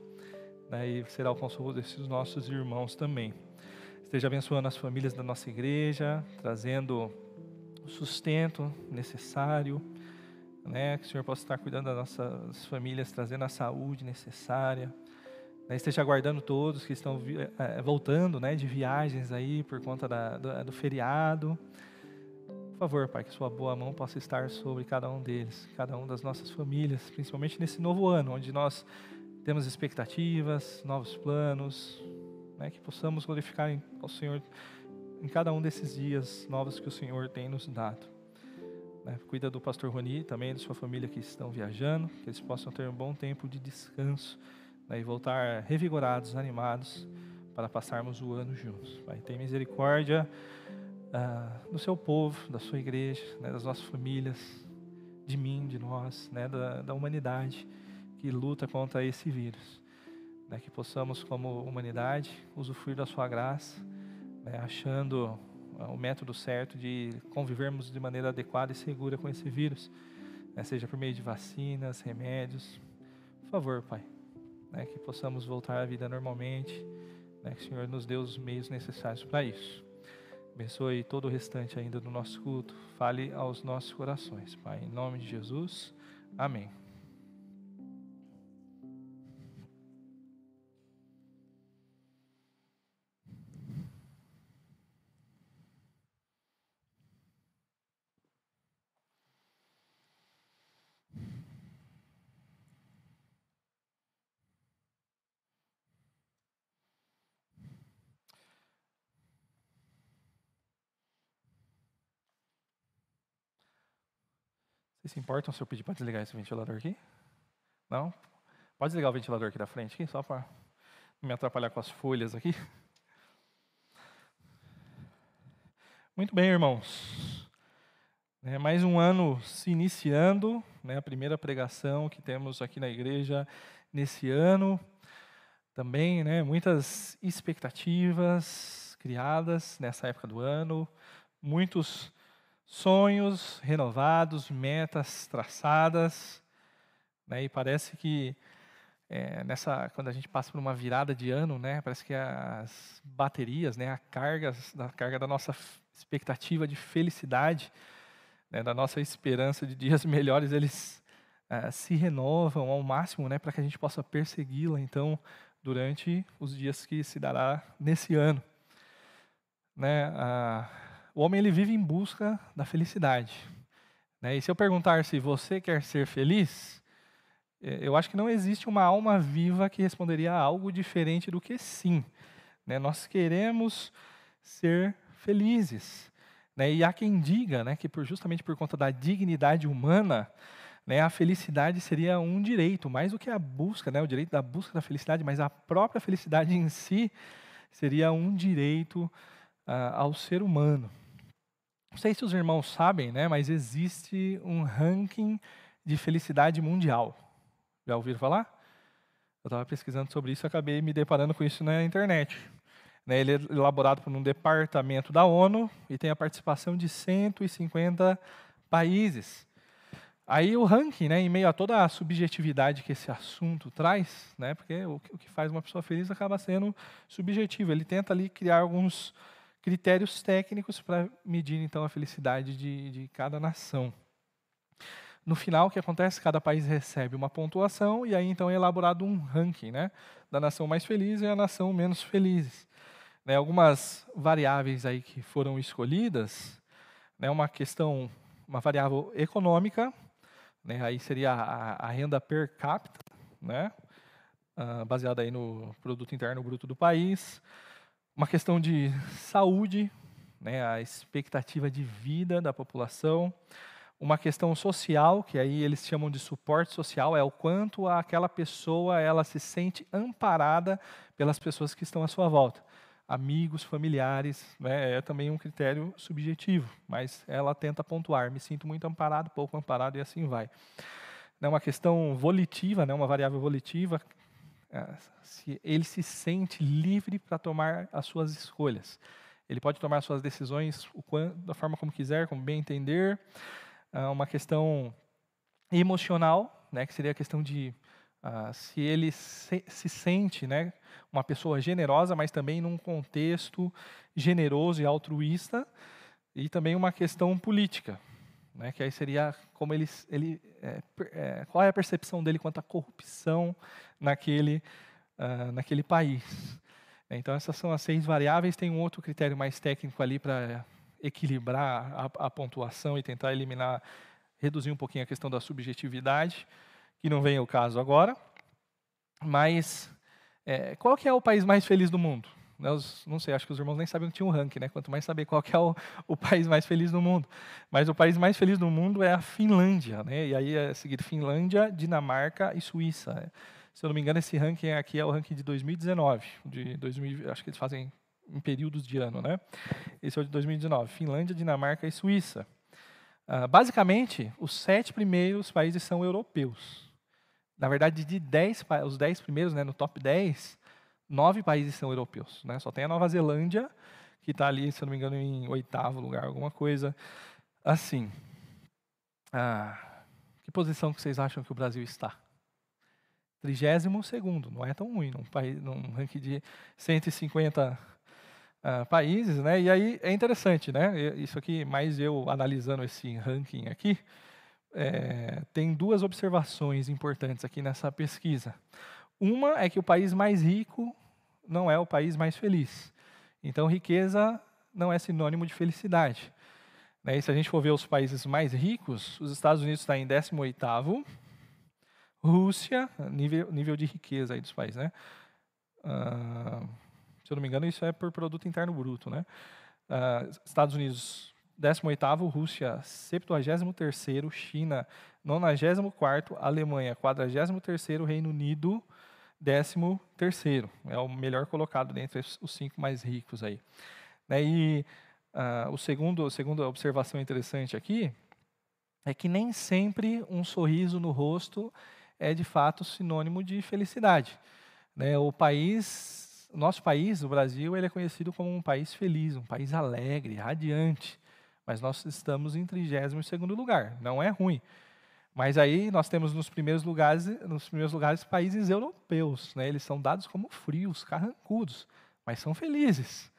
Speaker 3: né, e será o consolo desses nossos irmãos também. Esteja abençoando as famílias da nossa igreja, trazendo o sustento necessário, né, que o Senhor possa estar cuidando das nossas famílias, trazendo a saúde necessária né, esteja aguardando todos que estão é, voltando né, de viagens aí por conta da, do, do, feriado. Por favor, Pai, que Sua boa mão possa estar sobre cada um deles, cada um das nossas famílias, principalmente nesse novo ano, onde nós temos expectativas, novos planos, né, que possamos glorificar ao Senhor em cada um desses dias novos que o Senhor tem nos dado. Né, cuida do pastor Roni, também da sua família que estão viajando, que eles possam ter um bom tempo de descanso né, e voltar revigorados, animados, para passarmos o ano juntos. Pai, tem misericórdia ah, do seu povo, da sua igreja, né, das nossas famílias, de mim, de nós, né, da, da humanidade que luta contra esse vírus. Né, que possamos, como humanidade, usufruir da sua graça, né, achando ah, o método certo de convivermos de maneira adequada e segura com esse vírus, né, seja por meio de vacinas, remédios. Por favor, Pai, né, que possamos voltar à vida normalmente, né, que o Senhor nos dê os meios necessários para isso. Abençoe todo o restante ainda do nosso culto, fale aos nossos corações, Pai, em nome de Jesus, amém. Vocês se importam se eu pedir para desligar esse ventilador aqui? Não? Pode desligar o ventilador aqui da frente, aqui, só para não me atrapalhar com as folhas aqui. Muito bem, irmãos. É mais um ano se iniciando, né, a primeira pregação que temos aqui na igreja nesse ano. Também, né, muitas expectativas criadas nessa época do ano, muitos sonhos renovados, metas traçadas, né, e parece que é, nessa quando a gente passa por uma virada de ano, né, parece que as baterias, né, a carga, a carga da nossa expectativa de felicidade, né, da nossa esperança de dias melhores, eles uh, se renovam ao máximo, né, para que a gente possa persegui-la, então, durante os dias que se dará nesse ano. Né, uh, o homem ele vive em busca da felicidade. Né, e se eu perguntar se você quer ser feliz, eh, eu acho que não existe uma alma viva que responderia algo diferente do que sim. Né, nós queremos ser felizes. Né? E há quem diga né, que por, justamente por conta da dignidade humana, né, a felicidade seria um direito, mais do que a busca, né, o direito da busca da felicidade, mas a própria felicidade em si seria um direito uh, ao ser humano. Não sei se os irmãos sabem, né, mas existe um ranking de felicidade mundial. Já ouviram falar? Eu estava pesquisando sobre isso e acabei me deparando com isso na internet. Né, ele é elaborado por um departamento da ONU e tem a participação de 150 países. Aí o ranking, né, em meio a toda a subjetividade que esse assunto traz, né, porque o, que faz uma pessoa feliz acaba sendo subjetivo. Ele tenta ali criar alguns critérios técnicos para medir então a felicidade de, de cada nação. No final, o que acontece? Cada país recebe uma pontuação e aí então é elaborado um ranking, né, da nação mais feliz e a nação menos feliz. Né, algumas variáveis aí que foram escolhidas, né, uma questão, uma variável econômica, né, aí seria a, a, renda per capita, né, uh, baseada aí no produto interno bruto do país, uma questão de saúde, né, a expectativa de vida da população, uma questão social, que aí eles chamam de suporte social, é o quanto aquela pessoa ela se sente amparada pelas pessoas que estão à sua volta amigos, familiares, né, é também um critério subjetivo, mas ela tenta pontuar, me sinto muito amparado, pouco amparado e assim vai. É uma questão volitiva, né, uma variável volitiva, ele se sente livre para tomar as suas escolhas. Ele pode tomar suas decisões da forma como quiser, como bem entender. É uma questão emocional, né, que seria a questão de uh, se ele se, se sente né, uma pessoa generosa, mas também num contexto generoso e altruísta, e também uma questão política, né, que aí seria como ele, ele é, é, qual é a percepção dele quanto à corrupção naquele, uh, naquele país. Então essas são as seis variáveis. Tem um outro critério mais técnico ali para equilibrar a, a pontuação e tentar eliminar, reduzir um pouquinho a questão da subjetividade, que não vem ao caso agora. Mas é, qual que é o país mais feliz do mundo? Não sei, acho que os irmãos nem sabiam que tinha um ranking, né? Quanto mais saber qual é o, o, país mais feliz do mundo. Mas o país mais feliz do mundo é a Finlândia, né? E aí é seguir Finlândia, Dinamarca e Suíça. Né? Se eu não me engano, esse ranking aqui é o ranking de 2019. De 2000, acho que eles fazem em períodos de ano, né? Esse é o de 2019. Finlândia, Dinamarca e Suíça. Uh, basicamente, os sete primeiros países são europeus. Na verdade, de dez, os dez primeiros, né, no top 10, nove países são europeus. Né? Só tem a Nova Zelândia, que está ali, se não me engano, em oitavo lugar, alguma coisa assim. Ah, que posição que vocês acham que o Brasil está? Trigésimo segundo, não é tão ruim, num, país, num ranking de 150 uh, países, né? E aí é interessante, né? Isso aqui, mais eu analisando esse ranking aqui, é, tem duas observações importantes aqui nessa pesquisa. Uma é que o país mais rico não é o país mais feliz. Então, riqueza não é sinônimo de felicidade. Né? E se a gente for ver os países mais ricos, os Estados Unidos está em 18º, Rússia, nível, nível de riqueza aí dos países, né? Uh, se eu não me engano, isso é por produto interno bruto, né? Uh, Estados Unidos 18º, Rússia 73º, China 94º, Alemanha 43º, Reino Unido 13º. É o melhor colocado dentre os cinco mais ricos aí. Né, e uh, o segundo, a segunda observação interessante aqui é que nem sempre um sorriso no rosto é de fato sinônimo de felicidade. Né? O país, nosso país, o Brasil, ele é conhecido como um país feliz, um país alegre, radiante. Mas nós estamos em 32 segundo lugar. Não é ruim. Mas aí nós temos nos primeiros lugares, nos primeiros lugares países europeus, né? Eles são dados como frios, carrancudos, mas são felizes,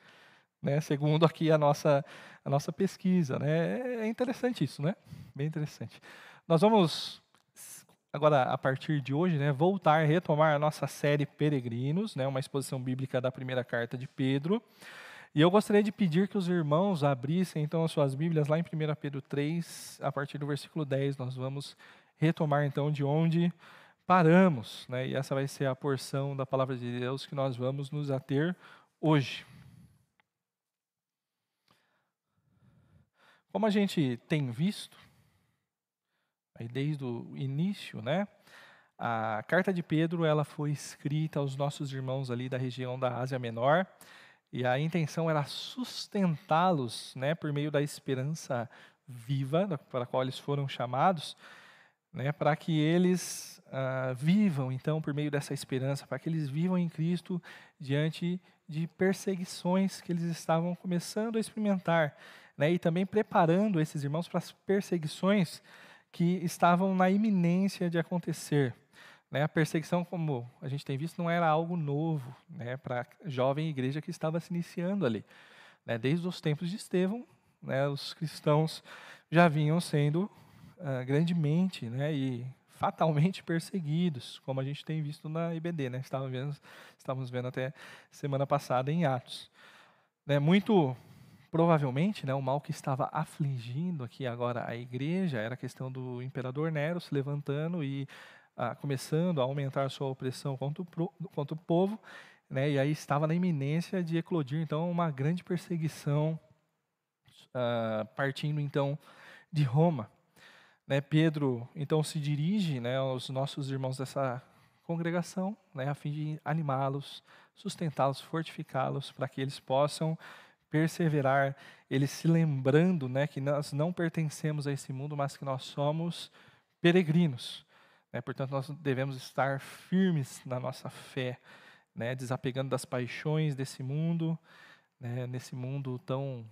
Speaker 3: né? Segundo aqui a nossa a nossa pesquisa, né? É interessante isso, né? Bem interessante. Nós vamos agora a partir de hoje, né, voltar retomar a nossa série Peregrinos, né? Uma exposição bíblica da primeira carta de Pedro. E eu gostaria de pedir que os irmãos abrissem então as suas Bíblias lá em 1 Pedro 3, a partir do versículo 10, nós vamos retomar então de onde paramos, né? E essa vai ser a porção da palavra de Deus que nós vamos nos ater hoje. Como a gente tem visto, aí desde o início, né? A carta de Pedro ela foi escrita aos nossos irmãos ali da região da Ásia Menor e a intenção era sustentá-los né, por meio da esperança viva para a qual eles foram chamados, né, para que eles uh, vivam, então, por meio dessa esperança, para que eles vivam em Cristo diante de perseguições que eles estavam começando a experimentar, né, e também preparando esses irmãos para as perseguições que estavam na iminência de acontecer. Né, a perseguição, como a gente tem visto, não era algo novo né, para a jovem igreja que estava se iniciando ali. Né, desde os tempos de Estevão, né, os cristãos já vinham sendo uh, grandemente né, e fatalmente perseguidos, como a gente tem visto na IBD. Né, estávamos, vendo, estávamos vendo até semana passada em Atos. Muito provavelmente, né, o mal que estava afligindo aqui agora a igreja era a questão do imperador Nero se levantando e começando a aumentar sua opressão contra o, pro, contra o povo, né, e aí estava na iminência de eclodir então uma grande perseguição ah, partindo então de Roma. Né, Pedro então se dirige né, aos nossos irmãos dessa congregação, né, a fim de animá-los, sustentá-los, fortificá-los, para que eles possam perseverar, eles se lembrando né, que nós não pertencemos a esse mundo, mas que nós somos peregrinos. Né? Portanto, nós devemos estar firmes na nossa fé, né? desapegando das paixões desse mundo, né? nesse mundo tão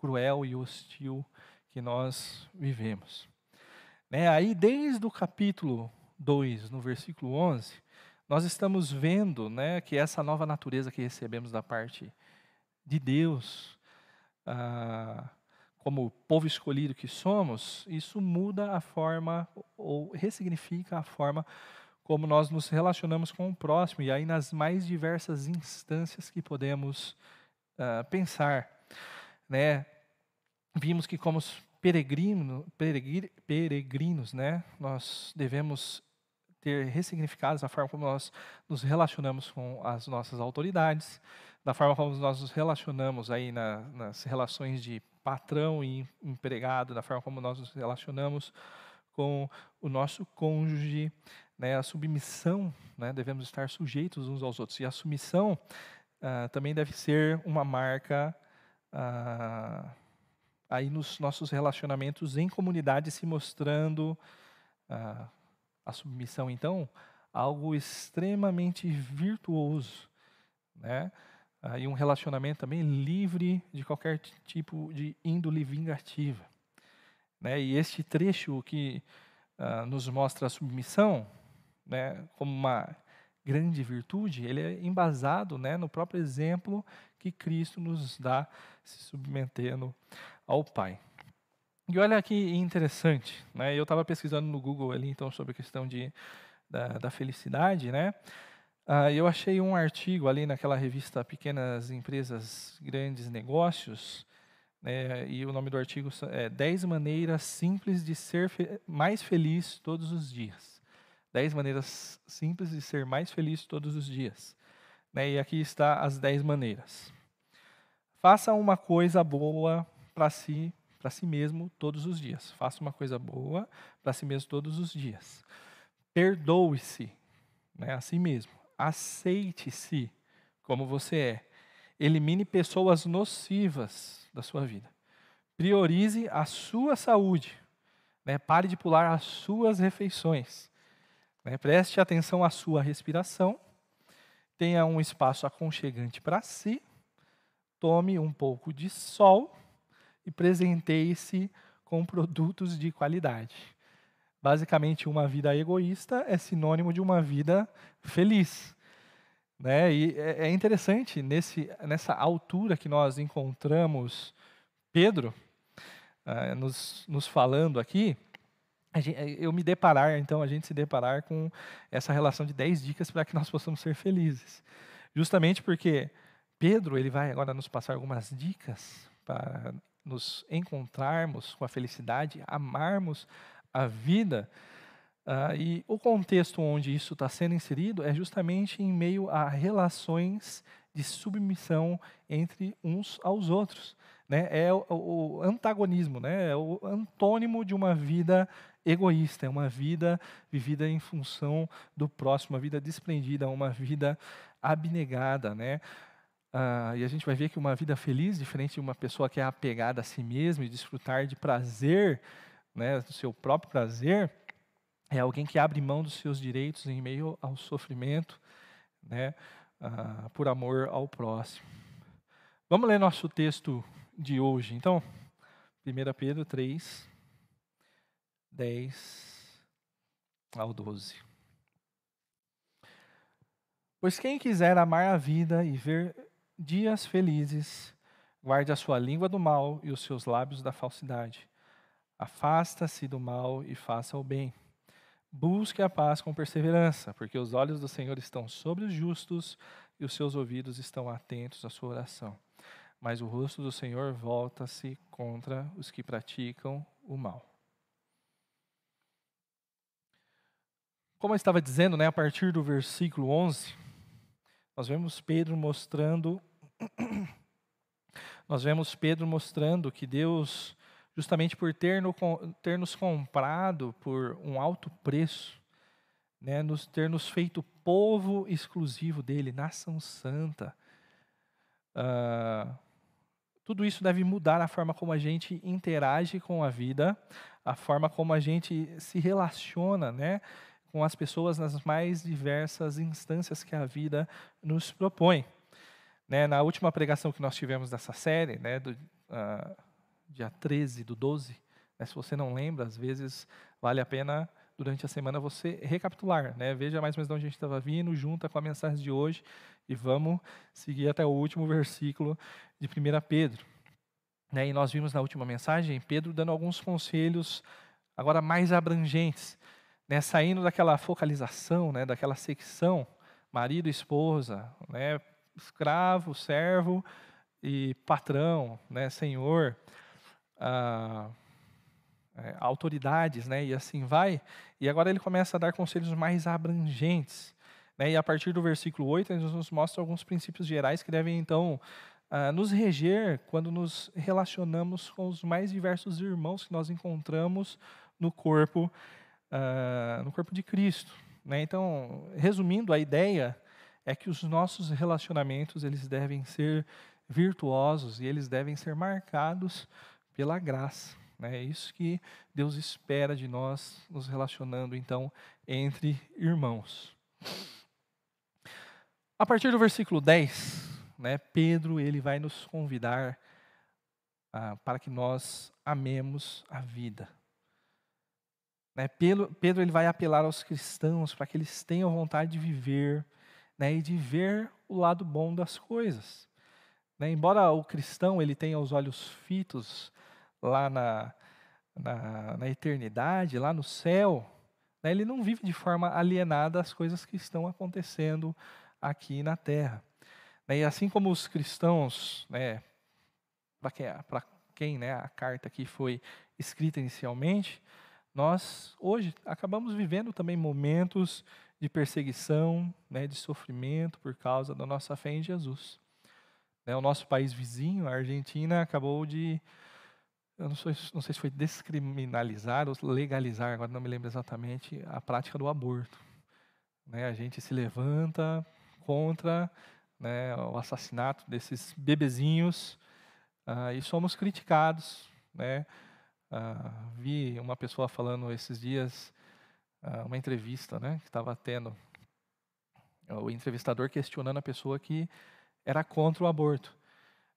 Speaker 3: cruel e hostil que nós vivemos. Né? Aí, desde o capítulo 2, no versículo 11, nós estamos vendo né, que essa nova natureza que recebemos da parte de Deus, ah, como povo escolhido que somos, isso muda a forma ou ressignifica a forma como nós nos relacionamos com o próximo e aí nas mais diversas instâncias que podemos uh, pensar, né? Vimos que como peregrino, peregrinos, né? Nós devemos ter ressignificados a forma como nós nos relacionamos com as nossas autoridades, da forma como nós nos relacionamos aí na, nas relações de patrão e empregado, da forma como nós nos relacionamos com o nosso cônjuge, né, a submissão, né, devemos estar sujeitos uns aos outros. E a submissão ah, também deve ser uma marca ah, aí nos nossos relacionamentos em comunidade, se mostrando ah, a submissão, então, algo extremamente virtuoso, né? Ah, e um relacionamento também livre de qualquer tipo de índole vingativa. Né? E este trecho que ah, nos mostra a submissão né, como uma grande virtude, ele é embasado né, no próprio exemplo que Cristo nos dá se submetendo ao Pai. E olha que interessante, né? eu estava pesquisando no Google ali então sobre a questão de, da, da felicidade, né? Uh, eu achei um artigo ali naquela revista Pequenas Empresas, Grandes Negócios, né, e o nome do artigo é 10 maneiras simples de ser fe mais feliz todos os dias. 10 maneiras simples de ser mais feliz todos os dias. Né, e aqui está as 10 maneiras. Faça uma coisa boa para si, para si mesmo todos os dias. Faça uma coisa boa para si mesmo todos os dias. Perdoe-se né, a si mesmo. Aceite-se como você é. Elimine pessoas nocivas da sua vida. Priorize a sua saúde. Né? Pare de pular as suas refeições. Né? Preste atenção à sua respiração. Tenha um espaço aconchegante para si. Tome um pouco de sol e presenteie-se com produtos de qualidade. Basicamente, uma vida egoísta é sinônimo de uma vida feliz. Né? E é, é interessante, nesse, nessa altura que nós encontramos Pedro uh, nos, nos falando aqui, gente, eu me deparar, então, a gente se deparar com essa relação de 10 dicas para que nós possamos ser felizes. Justamente porque Pedro ele vai agora nos passar algumas dicas para nos encontrarmos com a felicidade, amarmos a vida Uh, e o contexto onde isso está sendo inserido é justamente em meio a relações de submissão entre uns aos outros. Né? É o, o, antagonismo, né? é o antônimo de uma vida egoísta, é uma vida vivida em função do próximo, uma vida desprendida, uma vida abnegada. Né? Uh, e a gente vai ver que uma vida feliz, diferente de uma pessoa que é apegada a si mesma e desfrutar de prazer, né, do seu próprio prazer, é alguém que abre mão dos seus direitos em meio ao sofrimento, né, uh, por amor ao próximo. Vamos ler nosso texto de hoje, então. 1 Pedro 3, 10 ao 12. Pois quem quiser amar a vida e ver dias felizes, guarde a sua língua do mal e os seus lábios da falsidade. Afasta-se do mal e faça o bem. Busque a paz com perseverança, porque os olhos do Senhor estão sobre os justos e os seus ouvidos estão atentos à sua oração. Mas o rosto do Senhor volta-se contra os que praticam o mal. Como eu estava dizendo, né, a partir do versículo 11, nós vemos Pedro mostrando nós vemos Pedro mostrando que Deus justamente por ter, no, ter nos comprado por um alto preço, né, nos, ter nos feito povo exclusivo dele, nação santa. Uh, tudo isso deve mudar a forma como a gente interage com a vida, a forma como a gente se relaciona né, com as pessoas nas mais diversas instâncias que a vida nos propõe. Né, na última pregação que nós tivemos dessa série, né, do, uh, dia 13 do 12. Né? Se você não lembra, às vezes vale a pena durante a semana você recapitular, né? Veja mais ou menos de onde a gente estava vindo, junta com a mensagem de hoje e vamos seguir até o último versículo de 1 Pedro. Né? E nós vimos na última mensagem Pedro dando alguns conselhos agora mais abrangentes, né? Saindo daquela focalização, né? Daquela secção marido, esposa, né? Escravo, servo e patrão, né? Senhor ah, autoridades, né, e assim vai. E agora ele começa a dar conselhos mais abrangentes. Né, e a partir do versículo 8, ele nos mostra alguns princípios gerais que devem, então, ah, nos reger quando nos relacionamos com os mais diversos irmãos que nós encontramos no corpo, ah, no corpo de Cristo. Né? Então, resumindo, a ideia é que os nossos relacionamentos eles devem ser virtuosos e eles devem ser marcados pela graça. Né? É isso que Deus espera de nós, nos relacionando então entre irmãos. A partir do versículo 10, né, Pedro ele vai nos convidar ah, para que nós amemos a vida. Né, Pedro, Pedro ele vai apelar aos cristãos para que eles tenham vontade de viver né, e de ver o lado bom das coisas. Né, embora o cristão ele tenha os olhos fitos lá na, na, na eternidade, lá no céu, né, ele não vive de forma alienada às coisas que estão acontecendo aqui na terra. Né, e assim como os cristãos, né, para quem, quem né, a carta aqui foi escrita inicialmente, nós hoje acabamos vivendo também momentos de perseguição, né, de sofrimento por causa da nossa fé em Jesus. Né, o nosso país vizinho, a Argentina, acabou de eu não, sou, não sei se foi descriminalizar ou legalizar, agora não me lembro exatamente, a prática do aborto. Né? A gente se levanta contra né, o assassinato desses bebezinhos uh, e somos criticados. Né? Uh, vi uma pessoa falando esses dias, uh, uma entrevista né, que estava tendo, o entrevistador questionando a pessoa que era contra o aborto.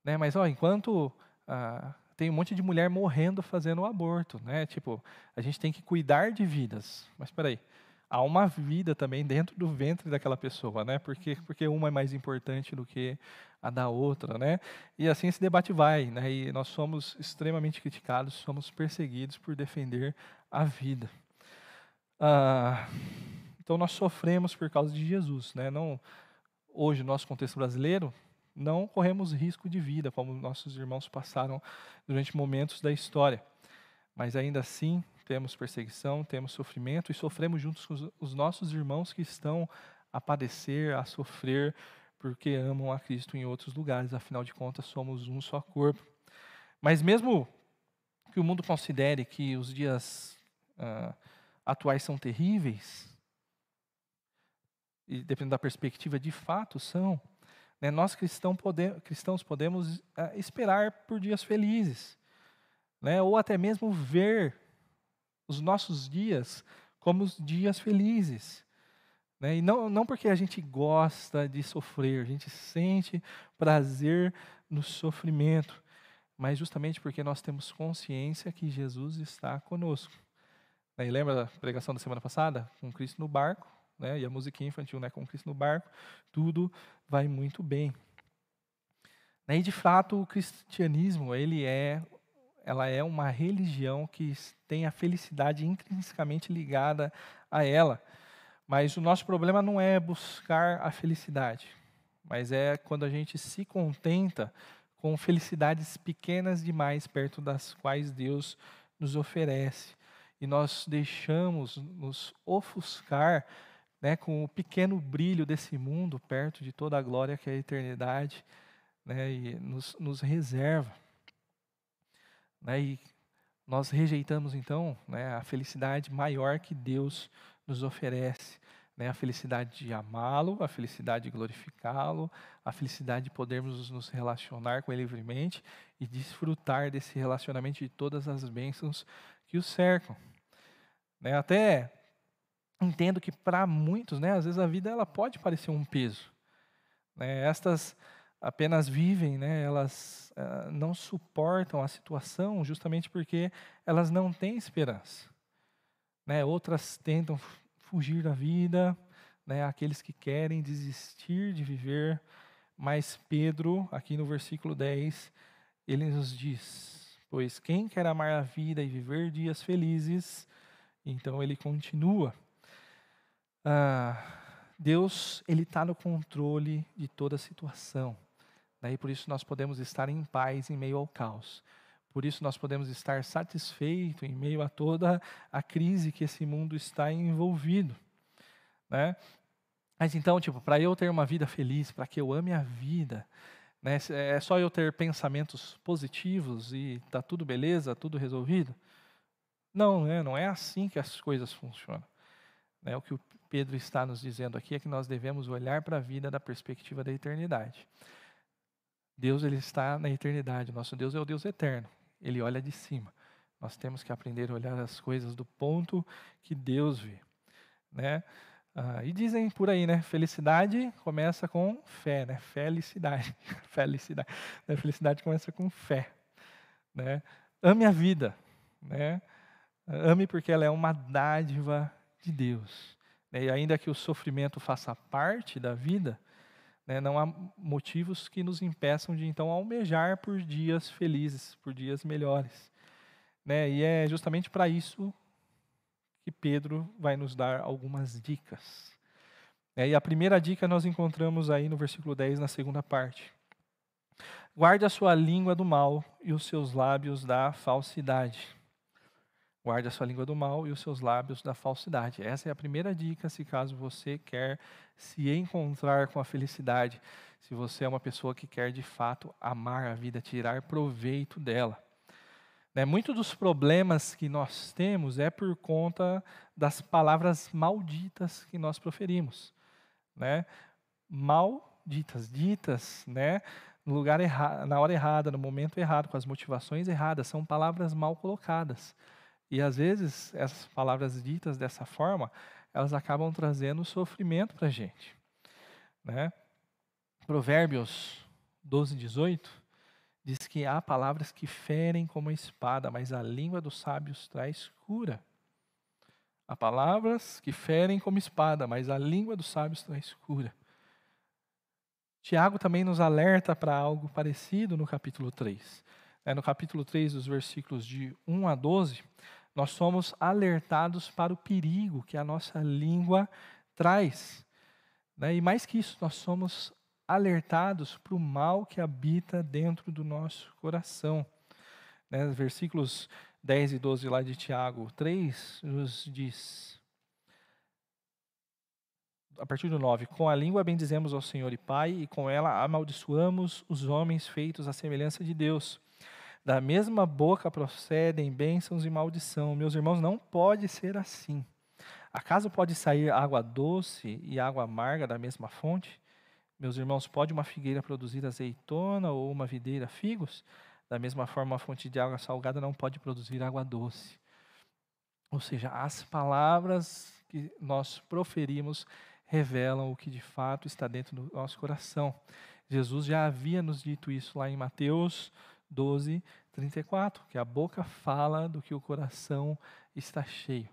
Speaker 3: Né? Mas ó, enquanto tem um monte de mulher morrendo fazendo o aborto, né? Tipo, a gente tem que cuidar de vidas. Mas espera aí, há uma vida também dentro do ventre daquela pessoa, né? Porque porque uma é mais importante do que a da outra, né? E assim esse debate vai, né? E nós somos extremamente criticados, somos perseguidos por defender a vida. Ah, então nós sofremos por causa de Jesus, né? Não hoje no nosso contexto brasileiro não corremos risco de vida, como nossos irmãos passaram durante momentos da história. Mas ainda assim, temos perseguição, temos sofrimento e sofremos juntos com os nossos irmãos que estão a padecer, a sofrer, porque amam a Cristo em outros lugares. Afinal de contas, somos um só corpo. Mas mesmo que o mundo considere que os dias uh, atuais são terríveis, e dependendo da perspectiva, de fato são, né, nós cristão pode, cristãos podemos uh, esperar por dias felizes, né, ou até mesmo ver os nossos dias como os dias felizes. Né? E não, não porque a gente gosta de sofrer, a gente sente prazer no sofrimento, mas justamente porque nós temos consciência que Jesus está conosco. Né, e lembra da pregação da semana passada? Com Cristo no barco, né? e a musiquinha infantil, né? com Cristo no barco, tudo vai muito bem. Né, e de fato o cristianismo ele é, ela é uma religião que tem a felicidade intrinsecamente ligada a ela. Mas o nosso problema não é buscar a felicidade, mas é quando a gente se contenta com felicidades pequenas demais perto das quais Deus nos oferece. E nós deixamos nos ofuscar né, com o pequeno brilho desse mundo perto de toda a glória que é a eternidade, né, e nos, nos reserva. Né, e nós rejeitamos então né, a felicidade maior que Deus nos oferece, né, a felicidade de amá-lo, a felicidade de glorificá-lo, a felicidade de podermos nos relacionar com Ele livremente e desfrutar desse relacionamento de todas as bênçãos que o cercam. Né, até entendo que para muitos, né, às vezes a vida ela pode parecer um peso. Né? Estas apenas vivem, né, elas uh, não suportam a situação justamente porque elas não têm esperança. Né? Outras tentam fugir da vida, né, aqueles que querem desistir de viver, mas Pedro, aqui no versículo 10, ele nos diz: Pois quem quer amar a vida e viver dias felizes, então ele continua ah, Deus ele está no controle de toda a situação. Né? E por isso nós podemos estar em paz em meio ao caos. Por isso nós podemos estar satisfeitos em meio a toda a crise que esse mundo está envolvido. Né? Mas então, tipo, para eu ter uma vida feliz, para que eu ame a vida, né, é só eu ter pensamentos positivos e tá tudo beleza, tudo resolvido? Não, né, não é assim que as coisas funcionam. Né, o que o Pedro está nos dizendo aqui é que nós devemos olhar para a vida da perspectiva da eternidade. Deus ele está na eternidade, nosso Deus é o Deus eterno. Ele olha de cima. Nós temos que aprender a olhar as coisas do ponto que Deus vê, né? Ah, e dizem por aí, né? Felicidade começa com fé, né? Felicidade, felicidade. Né? Felicidade começa com fé, né? Ame a vida, né? Ame porque ela é uma dádiva de Deus. Né, e ainda que o sofrimento faça parte da vida, né, não há motivos que nos impeçam de então almejar por dias felizes, por dias melhores. Né? E é justamente para isso que Pedro vai nos dar algumas dicas. E a primeira dica nós encontramos aí no versículo 10, na segunda parte. Guarde a sua língua do mal e os seus lábios da falsidade. Guarde a sua língua do mal e os seus lábios da falsidade. Essa é a primeira dica se caso você quer se encontrar com a felicidade, se você é uma pessoa que quer de fato amar a vida, tirar proveito dela. Né? Muitos dos problemas que nós temos é por conta das palavras malditas que nós proferimos. Né? Malditas, ditas né? no lugar errado, na hora errada, no momento errado, com as motivações erradas, são palavras mal colocadas. E às vezes essas palavras ditas dessa forma, elas acabam trazendo sofrimento para a gente. Né? Provérbios 12, 18 diz que há palavras que ferem como a espada, mas a língua dos sábios traz cura. Há palavras que ferem como espada, mas a língua dos sábios traz cura. Tiago também nos alerta para algo parecido no capítulo 3. É, no capítulo 3, dos versículos de 1 a 12, nós somos alertados para o perigo que a nossa língua traz. Né? E mais que isso, nós somos alertados para o mal que habita dentro do nosso coração. Né? Versículos 10 e 12 lá de Tiago 3 nos diz, a partir do 9: Com a língua bendizemos ao Senhor e Pai, e com ela amaldiçoamos os homens feitos à semelhança de Deus. Da mesma boca procedem bênçãos e maldição. Meus irmãos, não pode ser assim. Acaso pode sair água doce e água amarga da mesma fonte? Meus irmãos, pode uma figueira produzir azeitona ou uma videira figos? Da mesma forma, uma fonte de água salgada não pode produzir água doce. Ou seja, as palavras que nós proferimos revelam o que de fato está dentro do nosso coração. Jesus já havia nos dito isso lá em Mateus 12, 34, que a boca fala do que o coração está cheio.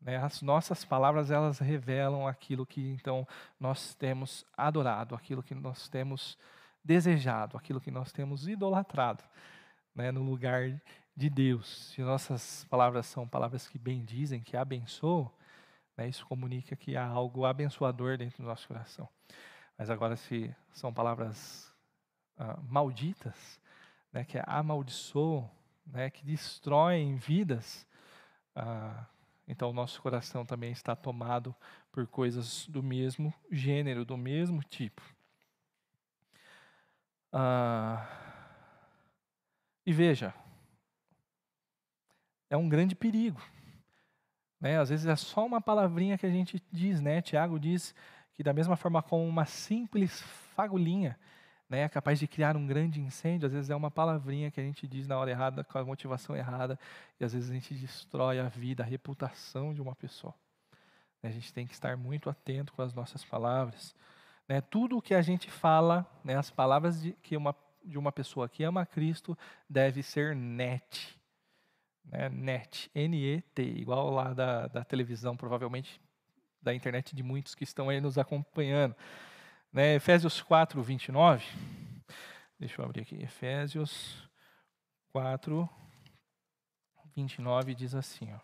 Speaker 3: Né? As nossas palavras elas revelam aquilo que então nós temos adorado, aquilo que nós temos desejado, aquilo que nós temos idolatrado, né? no lugar de Deus. Se nossas palavras são palavras que bendizem, que abençoam, né? isso comunica que há algo abençoador dentro do nosso coração. Mas agora, se são palavras ah, malditas, né? que amaldiçoam, né? que destroem vidas, ah, então, o nosso coração também está tomado por coisas do mesmo gênero, do mesmo tipo. Ah, e veja, é um grande perigo. Né? Às vezes é só uma palavrinha que a gente diz, né? Tiago diz que da mesma forma como uma simples fagulhinha né, é capaz de criar um grande incêndio. Às vezes é uma palavrinha que a gente diz na hora errada, com a motivação errada, e às vezes a gente destrói a vida, a reputação de uma pessoa. A gente tem que estar muito atento com as nossas palavras. Né? Tudo o que a gente fala, né, as palavras de, que uma, de uma pessoa que ama Cristo, deve ser net. Né? Net, N-E-T, igual lá da, da televisão, provavelmente da internet de muitos que estão aí nos acompanhando. Né, Efésios 4, 29. Deixa eu abrir aqui. Efésios 4, 29 diz assim: ó.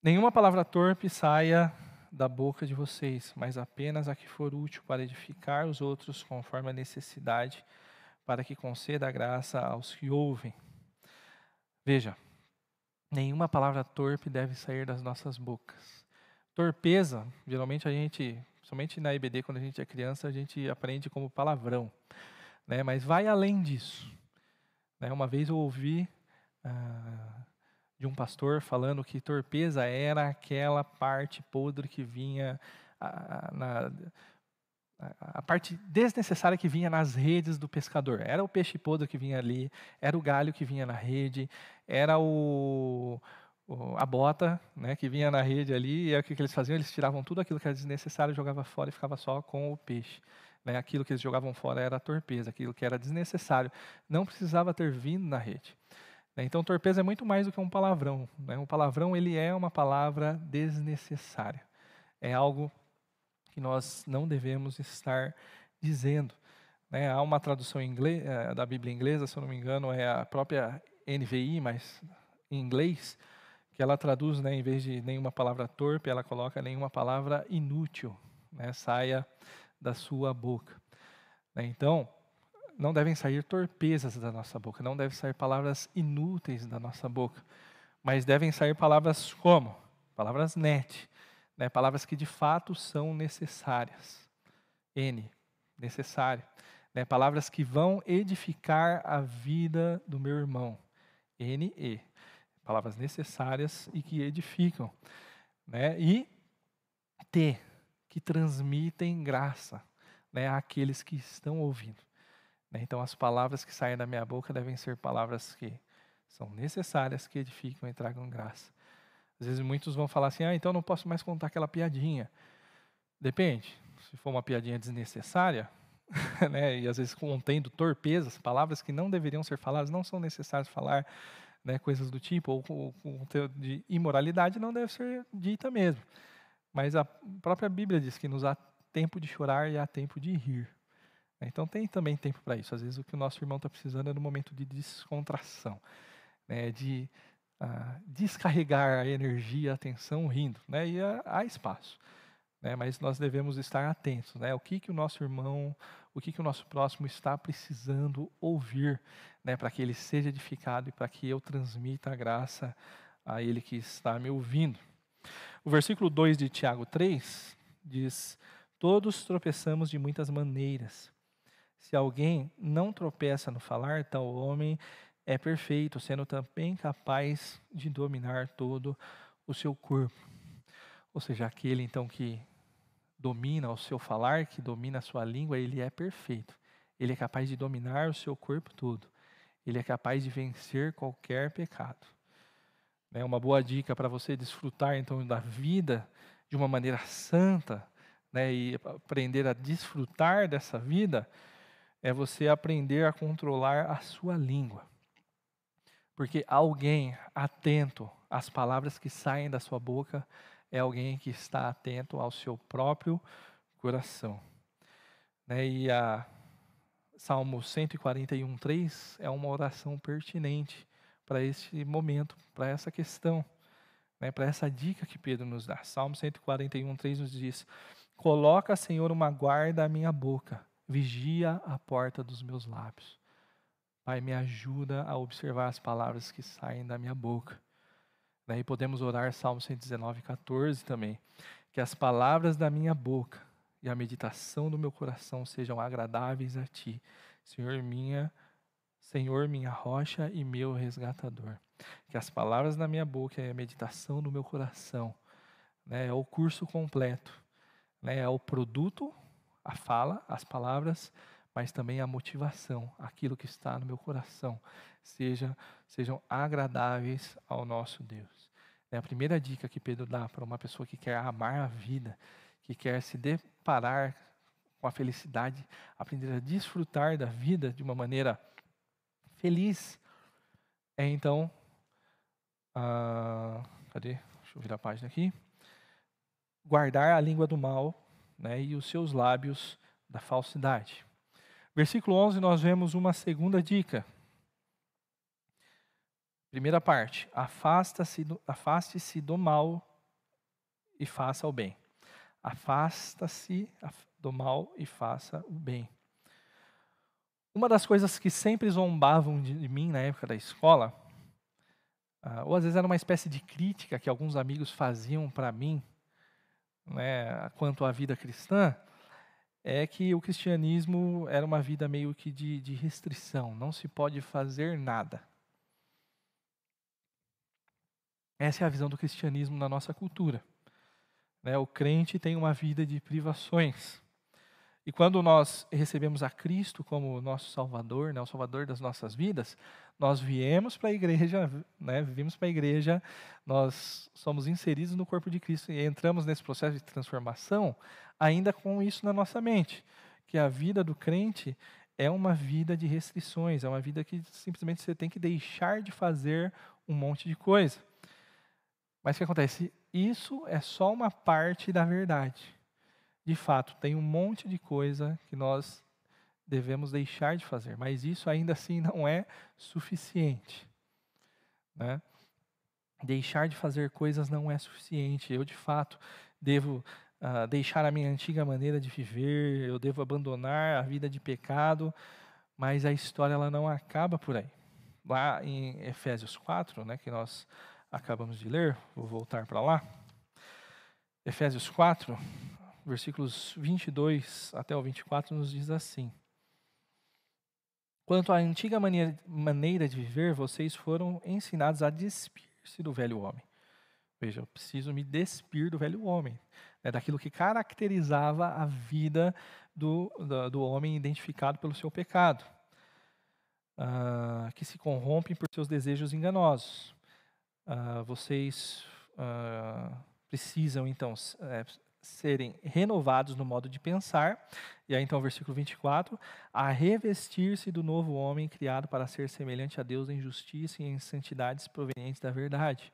Speaker 3: Nenhuma palavra torpe saia da boca de vocês, mas apenas a que for útil para edificar os outros conforme a necessidade, para que conceda graça aos que ouvem. Veja, nenhuma palavra torpe deve sair das nossas bocas. Torpeza, geralmente a gente, somente na IBD, quando a gente é criança, a gente aprende como palavrão. Né? Mas vai além disso. Né? Uma vez eu ouvi ah, de um pastor falando que torpeza era aquela parte podre que vinha na, a parte desnecessária que vinha nas redes do pescador. Era o peixe podre que vinha ali, era o galho que vinha na rede, era o, a bota né, que vinha na rede ali, e o que, que eles faziam? Eles tiravam tudo aquilo que era desnecessário, jogavam fora e ficava só com o peixe. Né? Aquilo que eles jogavam fora era torpeza, aquilo que era desnecessário. Não precisava ter vindo na rede. Né? Então, torpeza é muito mais do que um palavrão. Né? Um palavrão ele é uma palavra desnecessária. É algo que nós não devemos estar dizendo. Né? Há uma tradução inglês, eh, da Bíblia inglesa, se eu não me engano, é a própria NVI, mas em inglês, que ela traduz, né, em vez de nenhuma palavra torpe, ela coloca nenhuma palavra inútil, né, saia da sua boca. Né, então, não devem sair torpezas da nossa boca, não devem sair palavras inúteis da nossa boca, mas devem sair palavras como? Palavras net, né, palavras que de fato são necessárias. N, necessário. Né? Palavras que vão edificar a vida do meu irmão. N-E. Palavras necessárias e que edificam. Né? E T, que transmitem graça né, àqueles que estão ouvindo. Né? Então, as palavras que saem da minha boca devem ser palavras que são necessárias, que edificam e tragam graça. Às vezes muitos vão falar assim, ah, então não posso mais contar aquela piadinha. Depende. Se for uma piadinha desnecessária, né, e às vezes contendo torpezas, palavras que não deveriam ser faladas, não são necessárias falar, né, coisas do tipo, ou com conteúdo de imoralidade não deve ser dita mesmo. Mas a própria Bíblia diz que nos há tempo de chorar e há tempo de rir. Então tem também tempo para isso. Às vezes o que o nosso irmão está precisando é no momento de descontração, né, de uh, descarregar a energia, a atenção rindo, né, e há, há espaço. Né, mas nós devemos estar atentos, né, o que que o nosso irmão, o que que o nosso próximo está precisando ouvir, né, para que ele seja edificado e para que eu transmita a graça a ele que está me ouvindo. O versículo 2 de Tiago 3 diz: Todos tropeçamos de muitas maneiras. Se alguém não tropeça no falar, tal homem é perfeito, sendo também capaz de dominar todo o seu corpo. Ou seja, aquele então que domina o seu falar, que domina a sua língua, ele é perfeito. Ele é capaz de dominar o seu corpo todo. Ele é capaz de vencer qualquer pecado. É uma boa dica para você desfrutar então da vida de uma maneira santa, né, e aprender a desfrutar dessa vida é você aprender a controlar a sua língua. Porque alguém atento às palavras que saem da sua boca é alguém que está atento ao seu próprio coração. Né? E a Salmo 141, 3 é uma oração pertinente para esse momento, para essa questão, né? para essa dica que Pedro nos dá. Salmo 141, 3 nos diz: Coloca, Senhor, uma guarda à minha boca vigia a porta dos meus lábios. Pai, me ajuda a observar as palavras que saem da minha boca. Daí podemos orar Salmo 119, 14 também. Que as palavras da minha boca e a meditação do meu coração sejam agradáveis a Ti, Senhor minha, Senhor minha rocha e meu resgatador. Que as palavras da minha boca e a meditação do meu coração, né, é o curso completo, né, é o produto a fala, as palavras, mas também a motivação, aquilo que está no meu coração, seja, sejam agradáveis ao nosso Deus. É a primeira dica que Pedro dá para uma pessoa que quer amar a vida, que quer se deparar com a felicidade, aprender a desfrutar da vida de uma maneira feliz, é então. Ah, cadê? Deixa eu virar a página aqui. Guardar a língua do mal né, e os seus lábios da falsidade. Versículo 11, nós vemos uma segunda dica. Primeira parte, afaste-se do, afaste do mal e faça o bem. Afasta-se do mal e faça o bem. Uma das coisas que sempre zombavam de mim na época da escola, ah, ou às vezes era uma espécie de crítica que alguns amigos faziam para mim, né, quanto à vida cristã, é que o cristianismo era uma vida meio que de, de restrição, não se pode fazer nada. Essa é a visão do cristianismo na nossa cultura. Né, o crente tem uma vida de privações. E quando nós recebemos a Cristo como nosso Salvador, né, o Salvador das nossas vidas, nós viemos para a igreja, né, vimos para a igreja, nós somos inseridos no corpo de Cristo e entramos nesse processo de transformação, ainda com isso na nossa mente, que a vida do crente é uma vida de restrições, é uma vida que simplesmente você tem que deixar de fazer um monte de coisa. Mas o que acontece? Isso é só uma parte da verdade de fato, tem um monte de coisa que nós devemos deixar de fazer, mas isso ainda assim não é suficiente. Né? Deixar de fazer coisas não é suficiente. Eu, de fato, devo uh, deixar a minha antiga maneira de viver, eu devo abandonar a vida de pecado, mas a história ela não acaba por aí. Lá em Efésios 4, né, que nós acabamos de ler, vou voltar para lá. Efésios 4, versículos 22 até o 24 nos diz assim: Quanto à antiga maneira de viver, vocês foram ensinados a despir-se do velho homem. Veja, eu preciso me despir do velho homem, né, daquilo que caracterizava a vida do, do, do homem identificado pelo seu pecado, uh, que se corrompem por seus desejos enganosos. Uh, vocês uh, precisam, então, é, serem renovados no modo de pensar. E aí, então, versículo 24: a revestir-se do novo homem criado para ser semelhante a Deus em justiça e em santidades provenientes da verdade.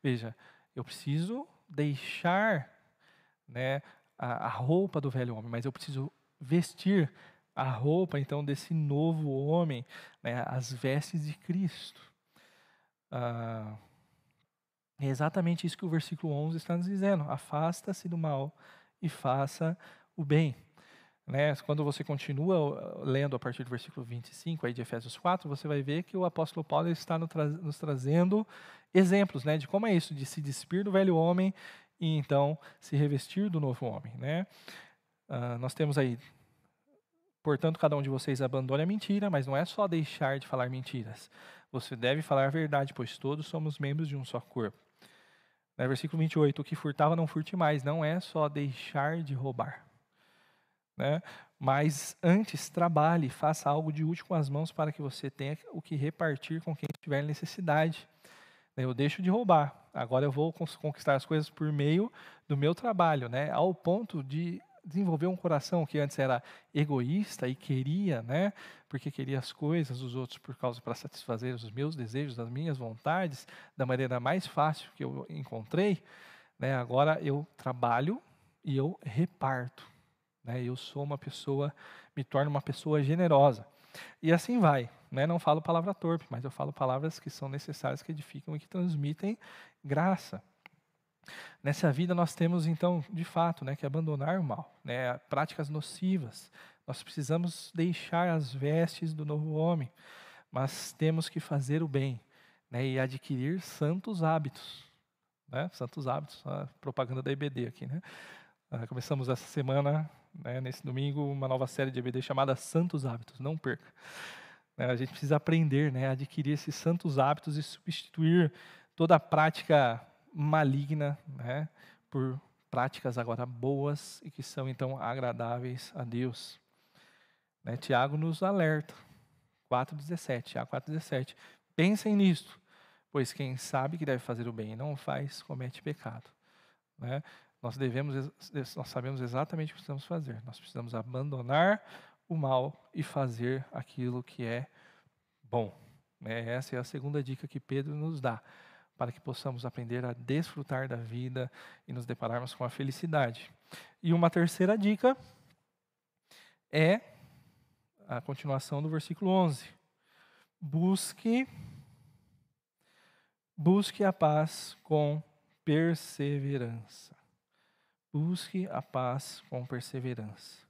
Speaker 3: Veja, eu preciso deixar né, a, a roupa do velho homem, mas eu preciso vestir a roupa, então, desse novo homem, né, as vestes de Cristo. Ah, é exatamente isso que o versículo 11 está nos dizendo. Afasta-se do mal e faça o bem. Né? Quando você continua uh, lendo a partir do versículo 25 aí de Efésios 4, você vai ver que o apóstolo Paulo está nos trazendo exemplos né, de como é isso, de se despir do velho homem e então se revestir do novo homem. Né? Uh, nós temos aí, portanto, cada um de vocês abandone a mentira, mas não é só deixar de falar mentiras. Você deve falar a verdade, pois todos somos membros de um só corpo. Né, versículo 28, o que furtava não furte mais, não é só deixar de roubar. Né? Mas antes, trabalhe, faça algo de útil com as mãos para que você tenha o que repartir com quem tiver necessidade. Né, eu deixo de roubar, agora eu vou conquistar as coisas por meio do meu trabalho, né? ao ponto de desenvolver um coração que antes era egoísta e queria, né? Porque queria as coisas dos outros por causa para satisfazer os meus desejos, as minhas vontades, da maneira mais fácil que eu encontrei, né? Agora eu trabalho e eu reparto, né? Eu sou uma pessoa, me torno uma pessoa generosa. E assim vai, né? Não falo palavra torpe, mas eu falo palavras que são necessárias, que edificam e que transmitem graça. Nessa vida nós temos então, de fato, né, que abandonar o mal, né, práticas nocivas. Nós precisamos deixar as vestes do novo homem, mas temos que fazer o bem, né, e adquirir santos hábitos, né, santos hábitos, a propaganda da EBD aqui, né. Uh, começamos essa semana, né, nesse domingo, uma nova série de EBD chamada Santos Hábitos. Não perca. Né, a gente precisa aprender, né, adquirir esses santos hábitos e substituir toda a prática maligna, né, por práticas agora boas e que são então agradáveis a Deus. Né, Tiago nos alerta, 4,17, Tiago 4,17, pensem nisto, pois quem sabe que deve fazer o bem e não o faz, comete pecado. Né? Nós devemos, nós sabemos exatamente o que precisamos fazer. Nós precisamos abandonar o mal e fazer aquilo que é bom. Né? Essa é a segunda dica que Pedro nos dá para que possamos aprender a desfrutar da vida e nos depararmos com a felicidade. E uma terceira dica é a continuação do versículo 11. Busque busque a paz com perseverança. Busque a paz com perseverança.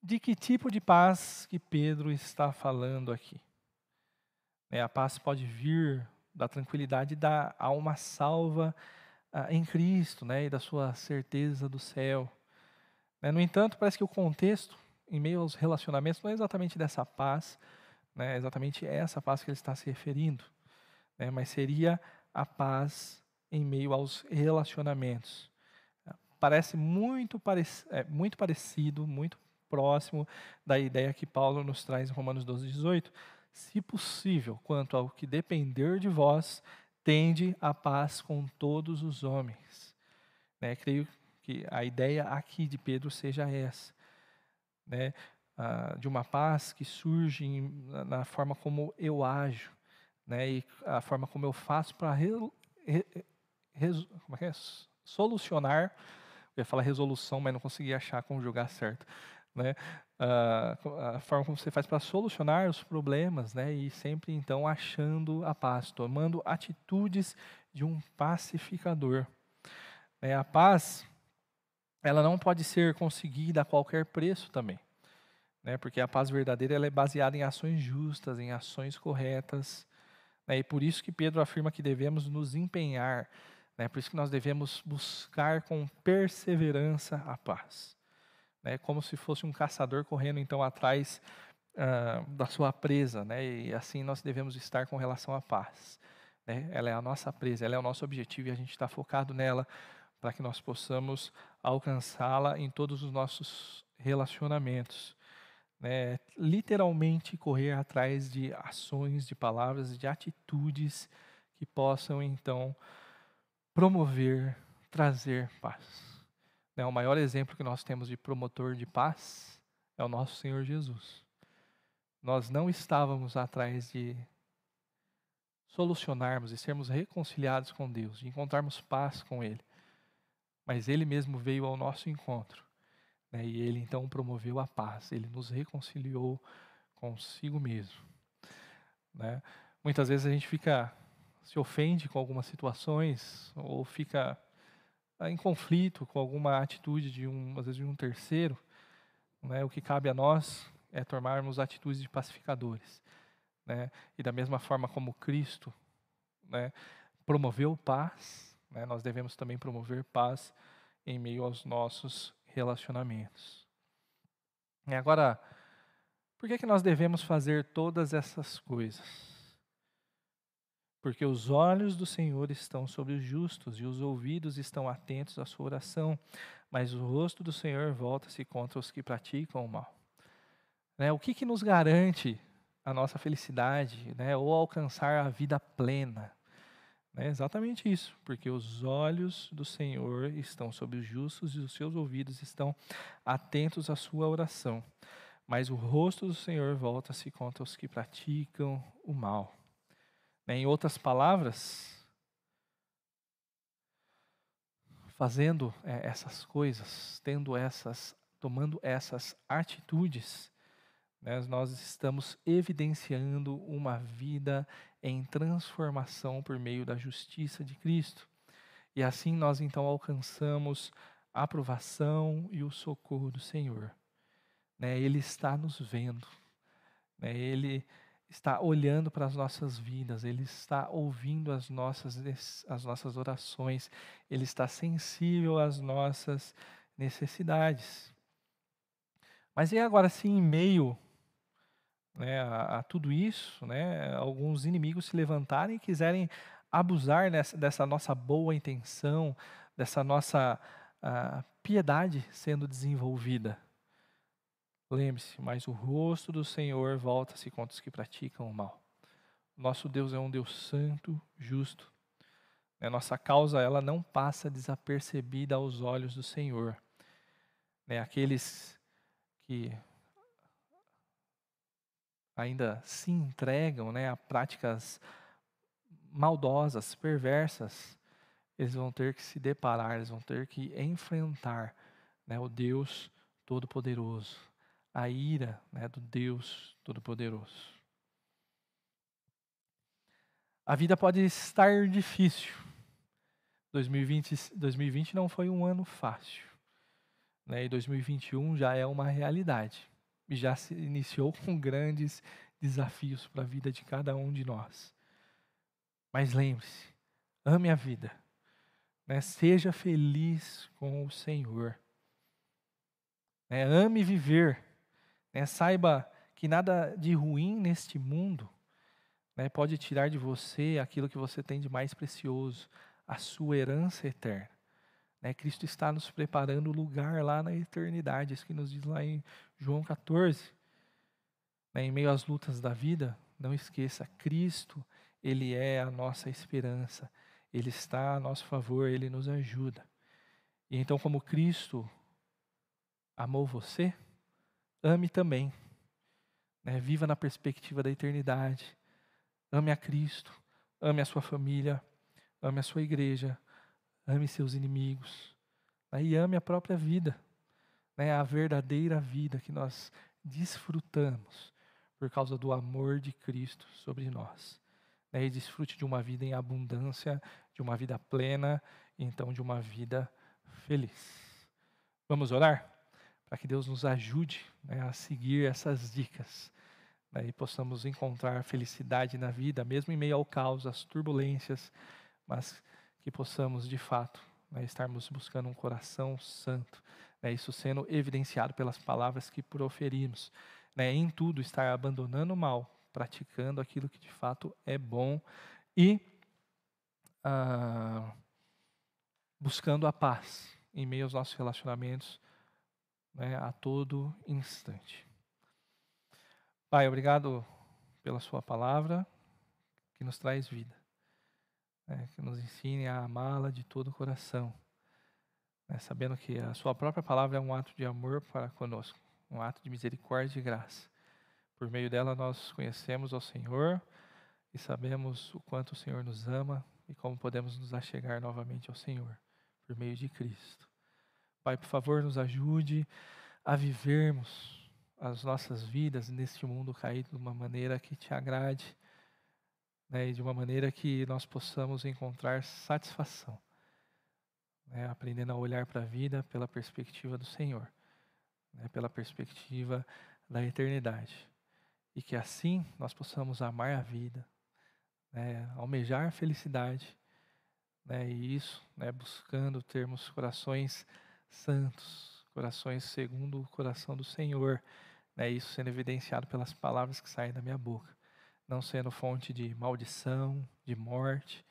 Speaker 3: De que tipo de paz que Pedro está falando aqui? É, a paz pode vir da tranquilidade da alma salva uh, em Cristo, né, e da sua certeza do céu. Né, no entanto, parece que o contexto, em meio aos relacionamentos, não é exatamente dessa paz, né, é exatamente essa paz que ele está se referindo, né, mas seria a paz em meio aos relacionamentos. Parece muito, parec é, muito parecido, muito próximo da ideia que Paulo nos traz em Romanos 12, 18, se possível, quanto ao que depender de vós, tende a paz com todos os homens. Né? Creio que a ideia aqui de Pedro seja essa, né? Ah, de uma paz que surge em, na forma como eu ajo, né? e a forma como eu faço para re, re, re, é? solucionar. Eu ia falar resolução, mas não consegui achar conjugar certo né? A forma como você faz para solucionar os problemas, né? E sempre então achando a paz, tomando atitudes de um pacificador. É, a paz, ela não pode ser conseguida a qualquer preço também, né? Porque a paz verdadeira ela é baseada em ações justas, em ações corretas, né? E por isso que Pedro afirma que devemos nos empenhar, né? Por isso que nós devemos buscar com perseverança a paz né, como se fosse um caçador correndo então atrás uh, da sua presa, né? E assim nós devemos estar com relação à paz. Né? Ela é a nossa presa, ela é o nosso objetivo e a gente está focado nela para que nós possamos alcançá-la em todos os nossos relacionamentos. Né? Literalmente correr atrás de ações, de palavras, de atitudes que possam então promover, trazer paz. Né? O maior exemplo que nós temos de promotor de paz é o nosso Senhor Jesus. Nós não estávamos atrás de solucionarmos e sermos reconciliados com Deus, de encontrarmos paz com Ele. Mas Ele mesmo veio ao nosso encontro. Né? E Ele então promoveu a paz, Ele nos reconciliou consigo mesmo. Né? Muitas vezes a gente fica, se ofende com algumas situações, ou fica em conflito com alguma atitude de um, às vezes de um terceiro. Né? O que cabe a nós é tomarmos atitudes de pacificadores. Né? E da mesma forma como Cristo né, promoveu paz, né, nós devemos também promover paz em meio aos nossos relacionamentos. E agora, por que, que nós devemos fazer todas essas coisas? Porque os olhos do Senhor estão sobre os justos e os ouvidos estão atentos à sua oração, mas o rosto do Senhor volta-se contra os que praticam o mal. Né? O que, que nos garante a nossa felicidade né? ou alcançar a vida plena? É exatamente isso, porque os olhos do Senhor estão sobre os justos e os seus ouvidos estão atentos à sua oração. Mas o rosto do Senhor volta-se contra os que praticam o mal. Né, em outras palavras, fazendo é, essas coisas, tendo essas, tomando essas atitudes, né, nós estamos evidenciando uma vida em transformação por meio da justiça de Cristo. E assim nós então alcançamos a aprovação e o socorro do Senhor. Né, ele está nos vendo. Ele está olhando para as nossas vidas, Ele está ouvindo as nossas, as nossas orações, Ele está sensível às nossas necessidades. Mas e agora, se em meio né, a, a, tudo isso, né, alguns inimigos se levantarem e quiserem abusar nessa, dessa nossa boa intenção, dessa nossa uh, piedade sendo desenvolvida? Lembre-se, mas o rosto do Senhor volta-se contra os que praticam o mal. Nosso Deus é um Deus santo, justo. A né, nossa causa ela não passa desapercebida aos olhos do Senhor. Né, aqueles que ainda se entregam né, a práticas maldosas, perversas, eles vão ter que se deparar, eles vão ter que enfrentar o Deus Todo-Poderoso, a ira né, do Deus Todo-Poderoso. A vida pode estar difícil. 2020, 2020 não foi um ano fácil. Né, e 2021 já é uma realidade. E já se iniciou com grandes desafios para a vida de cada um de nós. Mas lembre-se, ame a vida. Né, seja feliz com o Senhor. Né, ame viver né? Saiba que nada de ruim neste mundo né, pode tirar de você aquilo que você tem de mais precioso, a sua herança eterna. Né? Cristo está nos preparando o lugar lá na eternidade, isso que nos diz lá em João 14. Né, em meio às lutas da vida, não esqueça, Cristo, Ele é a nossa esperança, Ele está a nosso favor, Ele nos ajuda. E então, como Cristo amou você, ame também. Né? Viva na perspectiva da eternidade. Ame a Cristo, ame a sua família, ame a sua igreja, ame seus inimigos. Né? E ame a própria vida, né? a verdadeira vida que nós desfrutamos por causa do amor de Cristo sobre nós. Né? E desfrute de uma vida em abundância, de uma vida plena, e então de uma vida feliz. Vamos orar? Para que Deus nos ajude né, a seguir essas dicas né, e possamos encontrar felicidade na vida, mesmo em meio ao caos, às turbulências, mas que possamos de fato né, estarmos buscando um coração santo, né, isso sendo evidenciado pelas palavras que proferimos, né, em tudo estar abandonando o mal, praticando aquilo que de fato é bom e ah, buscando a paz em meio aos nossos relacionamentos né, a todo instante. Pai, obrigado pela Sua palavra que nos traz vida, né, que nos ensine a amá-la de todo o coração, né, sabendo que a Sua própria palavra é um ato de amor para conosco, um ato de misericórdia e graça. Por meio dela nós conhecemos ao Senhor e sabemos o quanto o Senhor nos ama e como podemos nos achegar novamente ao Senhor, por meio de Cristo. Pai, por favor, nos ajude a vivermos as nossas vidas neste mundo caído de uma maneira que te agrade né, e de uma maneira que nós possamos encontrar satisfação, né, aprendendo a olhar para a vida pela perspectiva do Senhor, né, pela perspectiva da eternidade. E que assim nós possamos amar a vida, né, almejar a felicidade, né, e isso né, buscando termos corações santos, corações segundo o coração do Senhor, né, isso sendo evidenciado pelas palavras que saem da minha boca, não sendo fonte de maldição, de morte,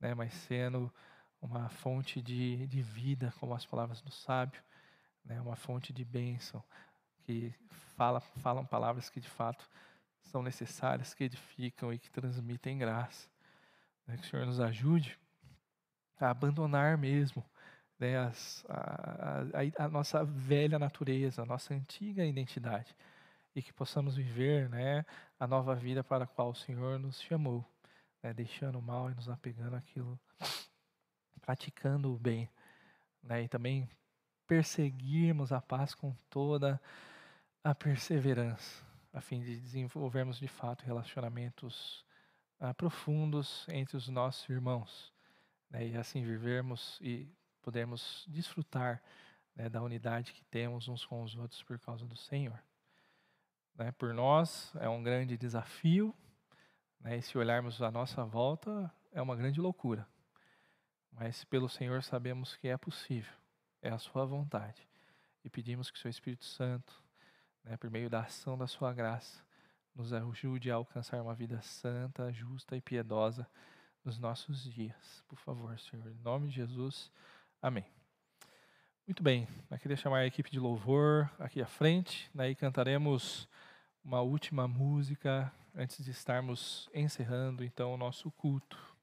Speaker 3: né, mas sendo uma fonte de, de vida, como as palavras do sábio, né, uma fonte de bênção, que fala, falam palavras que de fato são necessárias, que edificam e que transmitem graça. Né? Que o Senhor nos ajude a abandonar mesmo né, as, a, a, a, nossa velha natureza, a nossa antiga identidade, e que possamos viver né, a nova vida para a qual o Senhor nos chamou, né, deixando o mal e nos apegando àquilo, praticando o bem, né, e também perseguirmos a paz com toda a perseverança a fim de desenvolvermos de fato relacionamentos ah, profundos entre os nossos irmãos, né, e assim vivermos e podermos desfrutar né, da unidade que temos uns com os outros por causa do Senhor. Né, por nós é um grande desafio, né, e se olharmos à nossa volta é uma grande loucura, mas pelo Senhor sabemos que é possível, é a Sua vontade, e pedimos que o Seu Espírito Santo né, por meio da ação da Sua graça, nos ajude a alcançar uma vida santa, justa e piedosa nos nossos dias. Por favor, Senhor, em nome de Jesus, amém. Muito bem, eu queria chamar a equipe de louvor aqui à frente, daí cantaremos uma última música antes de estarmos encerrando então o nosso culto.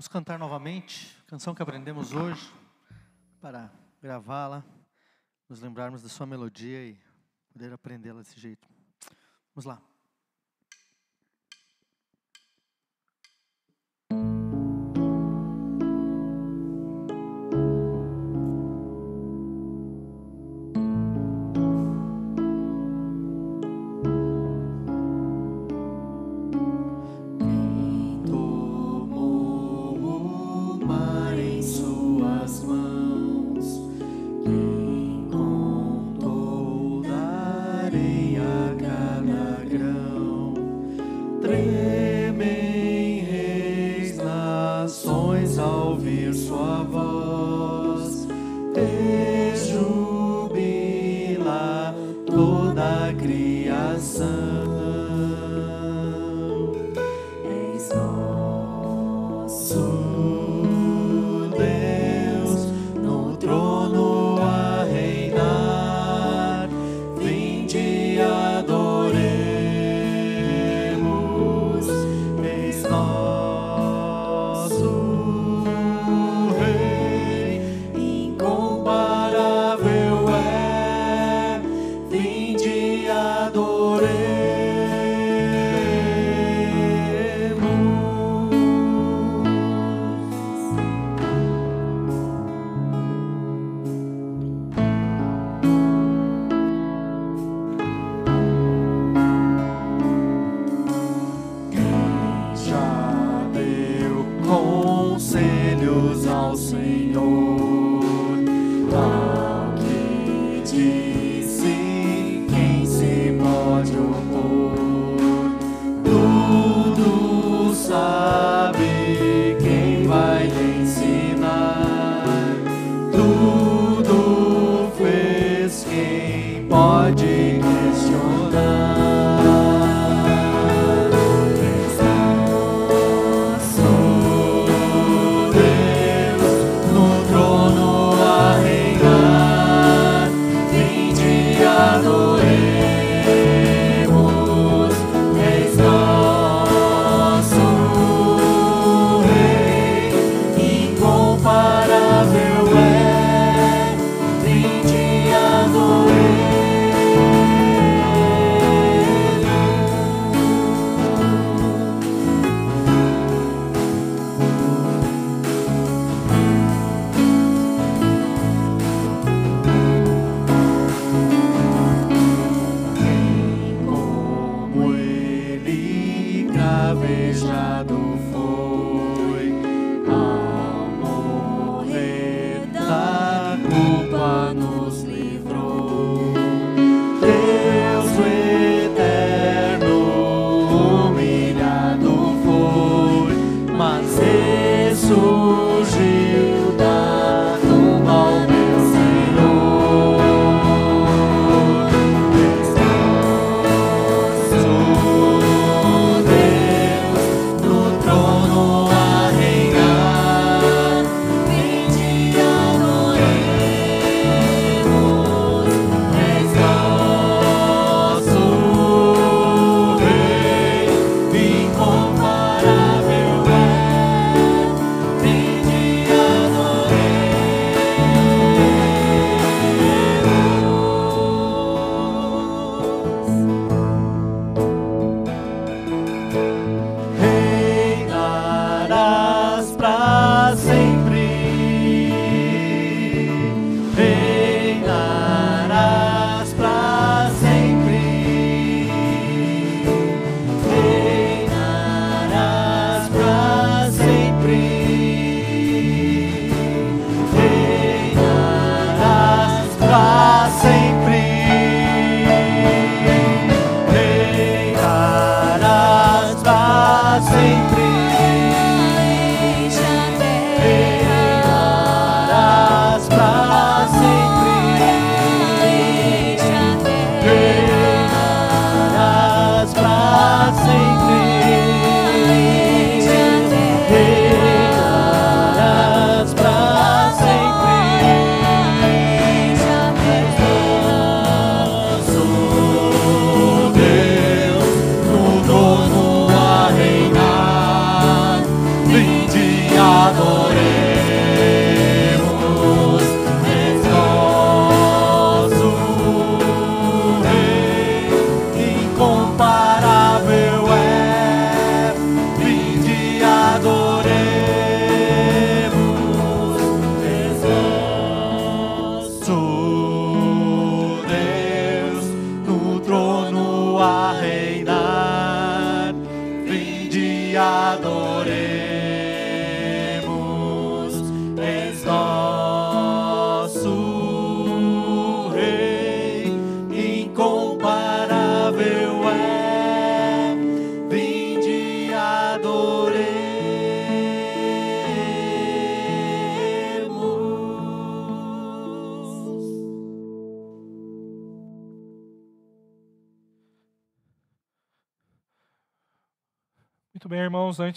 Speaker 4: Vamos cantar novamente a canção que aprendemos hoje, para gravá-la, nos lembrarmos da sua melodia e poder aprendê-la desse jeito. Vamos lá.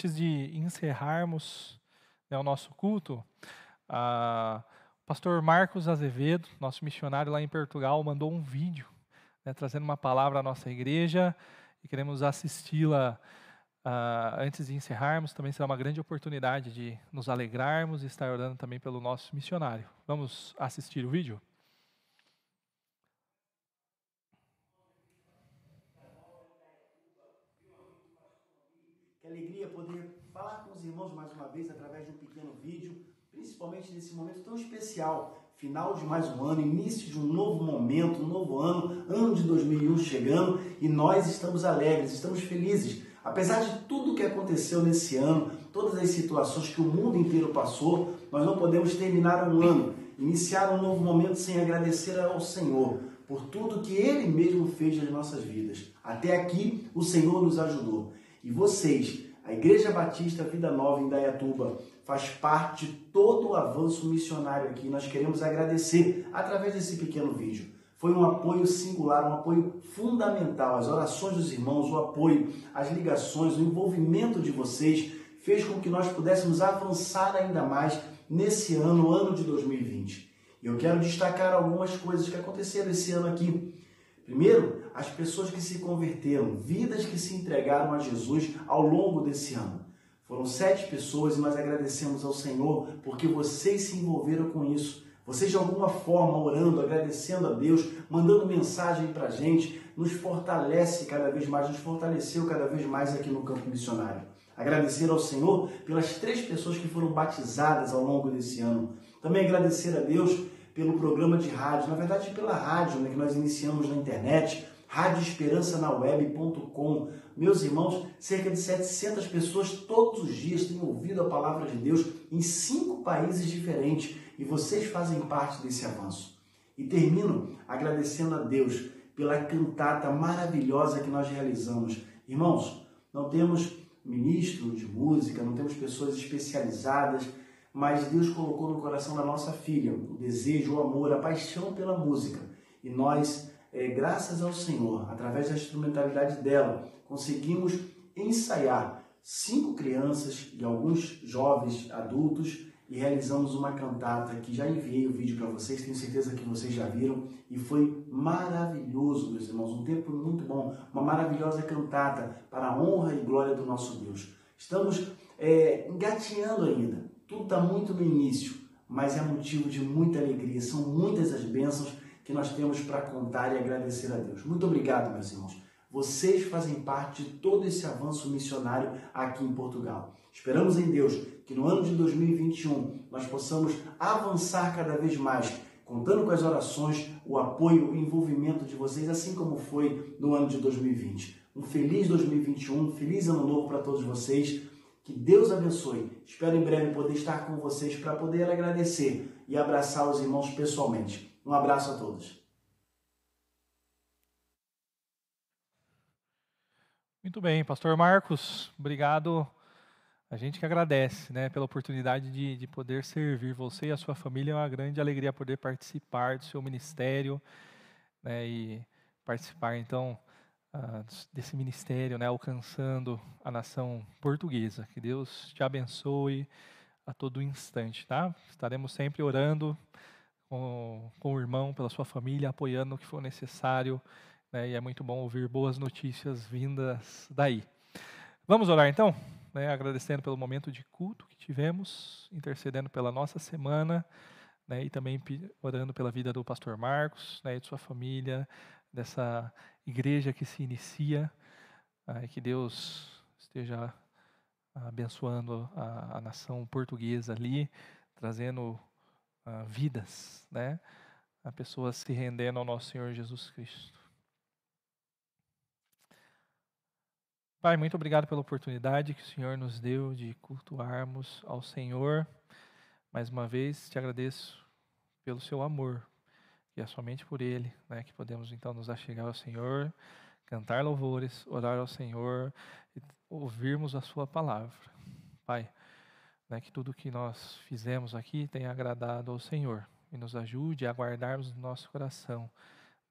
Speaker 3: Antes de encerrarmos né, o nosso culto, o pastor Marcos Azevedo, nosso missionário lá em Portugal, mandou um vídeo né, trazendo uma palavra à nossa igreja e queremos assisti-la uh, antes de encerrarmos. Também será uma grande oportunidade de nos alegrarmos e estar orando também pelo nosso missionário. Vamos assistir o vídeo?
Speaker 6: Que alegria poder falar com os irmãos mais uma vez através de um pequeno vídeo, principalmente nesse momento tão especial, final de mais um ano, início de um novo momento, um novo ano, ano de 2001 chegando e nós estamos alegres, estamos felizes. Apesar de tudo que aconteceu nesse ano, todas as situações que o mundo inteiro passou, nós não podemos terminar um ano, iniciar um novo momento sem agradecer ao Senhor por tudo que Ele mesmo fez nas nossas vidas. Até aqui, o Senhor nos ajudou. E vocês, a Igreja Batista Vida Nova em Dayatuba, faz parte de todo o avanço missionário aqui. Nós queremos agradecer através desse pequeno vídeo. Foi um apoio singular, um apoio fundamental. As orações dos irmãos, o apoio, as ligações, o envolvimento de vocês fez com que nós pudéssemos avançar ainda mais nesse ano, ano de 2020. E eu quero destacar algumas coisas que aconteceram esse ano aqui. Primeiro, as pessoas que se converteram, vidas que se entregaram a Jesus ao longo desse ano. Foram sete pessoas nós agradecemos ao Senhor porque vocês se envolveram com isso. Vocês, de alguma forma, orando, agradecendo a Deus, mandando mensagem para a gente, nos fortalece cada vez mais, nos fortaleceu cada vez mais aqui no campo missionário. Agradecer ao Senhor pelas três pessoas que foram batizadas ao longo desse ano. Também agradecer a Deus pelo programa de rádio, na verdade pela rádio né, que nós iniciamos na internet, radioesperançanaweb.com. Meus irmãos, cerca de 700 pessoas todos os dias têm ouvido a palavra de Deus em cinco países diferentes e vocês fazem parte desse avanço. E termino agradecendo a Deus pela cantata maravilhosa que nós realizamos. Irmãos, não temos ministro de música, não temos pessoas especializadas, mas Deus colocou no coração da nossa filha o desejo, o amor, a paixão pela música. E nós é, graças ao Senhor, através da instrumentalidade dela, conseguimos ensaiar cinco crianças e alguns jovens adultos e realizamos uma cantata que já enviei o vídeo para vocês, tenho certeza que vocês já viram e foi maravilhoso, meus irmãos, um tempo muito bom, uma maravilhosa cantata para a honra e glória do nosso Deus. Estamos é, engatinhando ainda, tudo está muito no início, mas é motivo de muita alegria, são muitas as bênçãos que nós temos para contar e agradecer a Deus. Muito obrigado, meus irmãos. Vocês fazem parte de todo esse avanço missionário aqui em Portugal. Esperamos em Deus que no ano de 2021 nós possamos avançar cada vez mais, contando com as orações, o apoio, o envolvimento de vocês, assim como foi no ano de 2020. Um feliz 2021, um feliz ano novo para todos vocês. Que Deus abençoe. Espero em breve poder estar com vocês para poder agradecer e abraçar os irmãos pessoalmente. Um abraço a todos.
Speaker 3: Muito bem, Pastor Marcos, obrigado. A gente que agradece né, pela oportunidade de, de poder servir você e a sua família. É uma grande alegria poder participar do seu ministério né, e participar, então, uh, desse ministério, né, alcançando a nação portuguesa. Que Deus te abençoe a todo instante, tá? Estaremos sempre orando com, com o irmão, pela sua família, apoiando o que for necessário. Né, e é muito bom ouvir boas notícias vindas daí. Vamos orar então? Né, agradecendo pelo momento de culto que tivemos, intercedendo pela nossa semana, né, e também orando pela vida do pastor Marcos né, e de sua família, dessa igreja que se inicia. Ah, que Deus esteja abençoando a, a nação portuguesa ali, trazendo uh, vidas, né? A pessoas se rendendo ao nosso Senhor Jesus Cristo. Pai, muito obrigado pela oportunidade que o Senhor nos deu de cultuarmos ao Senhor. Mais uma vez, te agradeço pelo seu amor, e é somente por ele né, que podemos então nos achegar ao Senhor, cantar louvores, orar ao Senhor e ouvirmos a Sua palavra. Pai, né, que tudo que nós fizemos aqui tenha agradado ao Senhor e nos ajude a guardarmos no nosso coração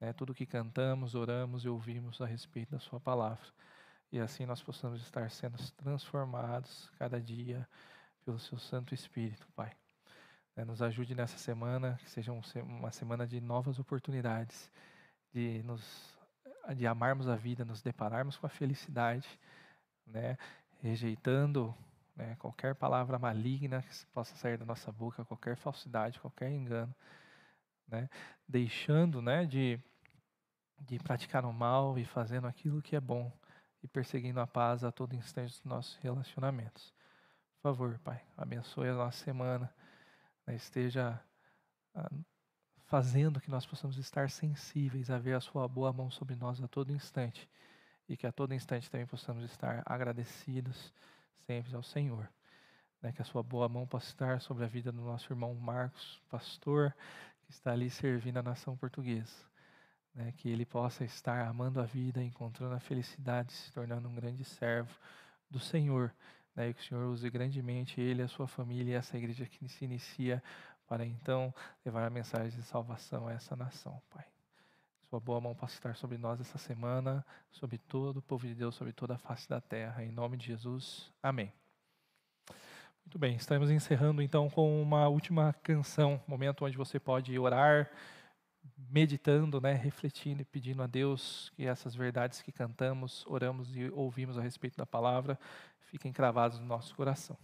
Speaker 3: né, tudo que cantamos, oramos e ouvimos a respeito da Sua palavra. e assim nós possamos estar sendo transformados cada dia pelo Seu Santo Espírito, Pai. É, nos ajude nessa semana, que seja uma semana de novas oportunidades, de nos de amarmos a vida, nos depararmos com a felicidade, né, rejeitando né, qualquer palavra maligna que possa sair da nossa boca, qualquer falsidade, qualquer engano, né, deixando né, de, de praticar o mal e fazendo aquilo que é bom e perseguindo a paz a todo instante dos nossos relacionamentos. Por favor, Pai, abençoe a nossa semana, né, esteja ah, fazendo que nós possamos estar sensíveis a ver a Sua boa mão sobre nós a todo instante e que a todo instante também possamos estar agradecidos sempre ao Senhor. Né, que a Sua boa mão possa estar sobre a vida do nosso irmão Marcos, pastor, que está ali servindo a nação portuguesa. Né, que ele possa estar amando a vida, encontrando a felicidade, se tornando um grande servo do Senhor. Né, e que o Senhor use grandemente ele, a sua família e essa igreja que se inicia para então levar a mensagem de salvação a essa nação, Pai. Sua boa mão possa estar sobre nós essa semana, sobre todo o povo de Deus, sobre toda a face da terra. Em nome de Jesus. Amém. Muito bem, estamos encerrando então com uma última canção, momento onde você pode orar, meditando, né, refletindo e pedindo a Deus que essas verdades que cantamos, oramos e ouvimos a respeito da palavra fiquem cravadas no nosso coração.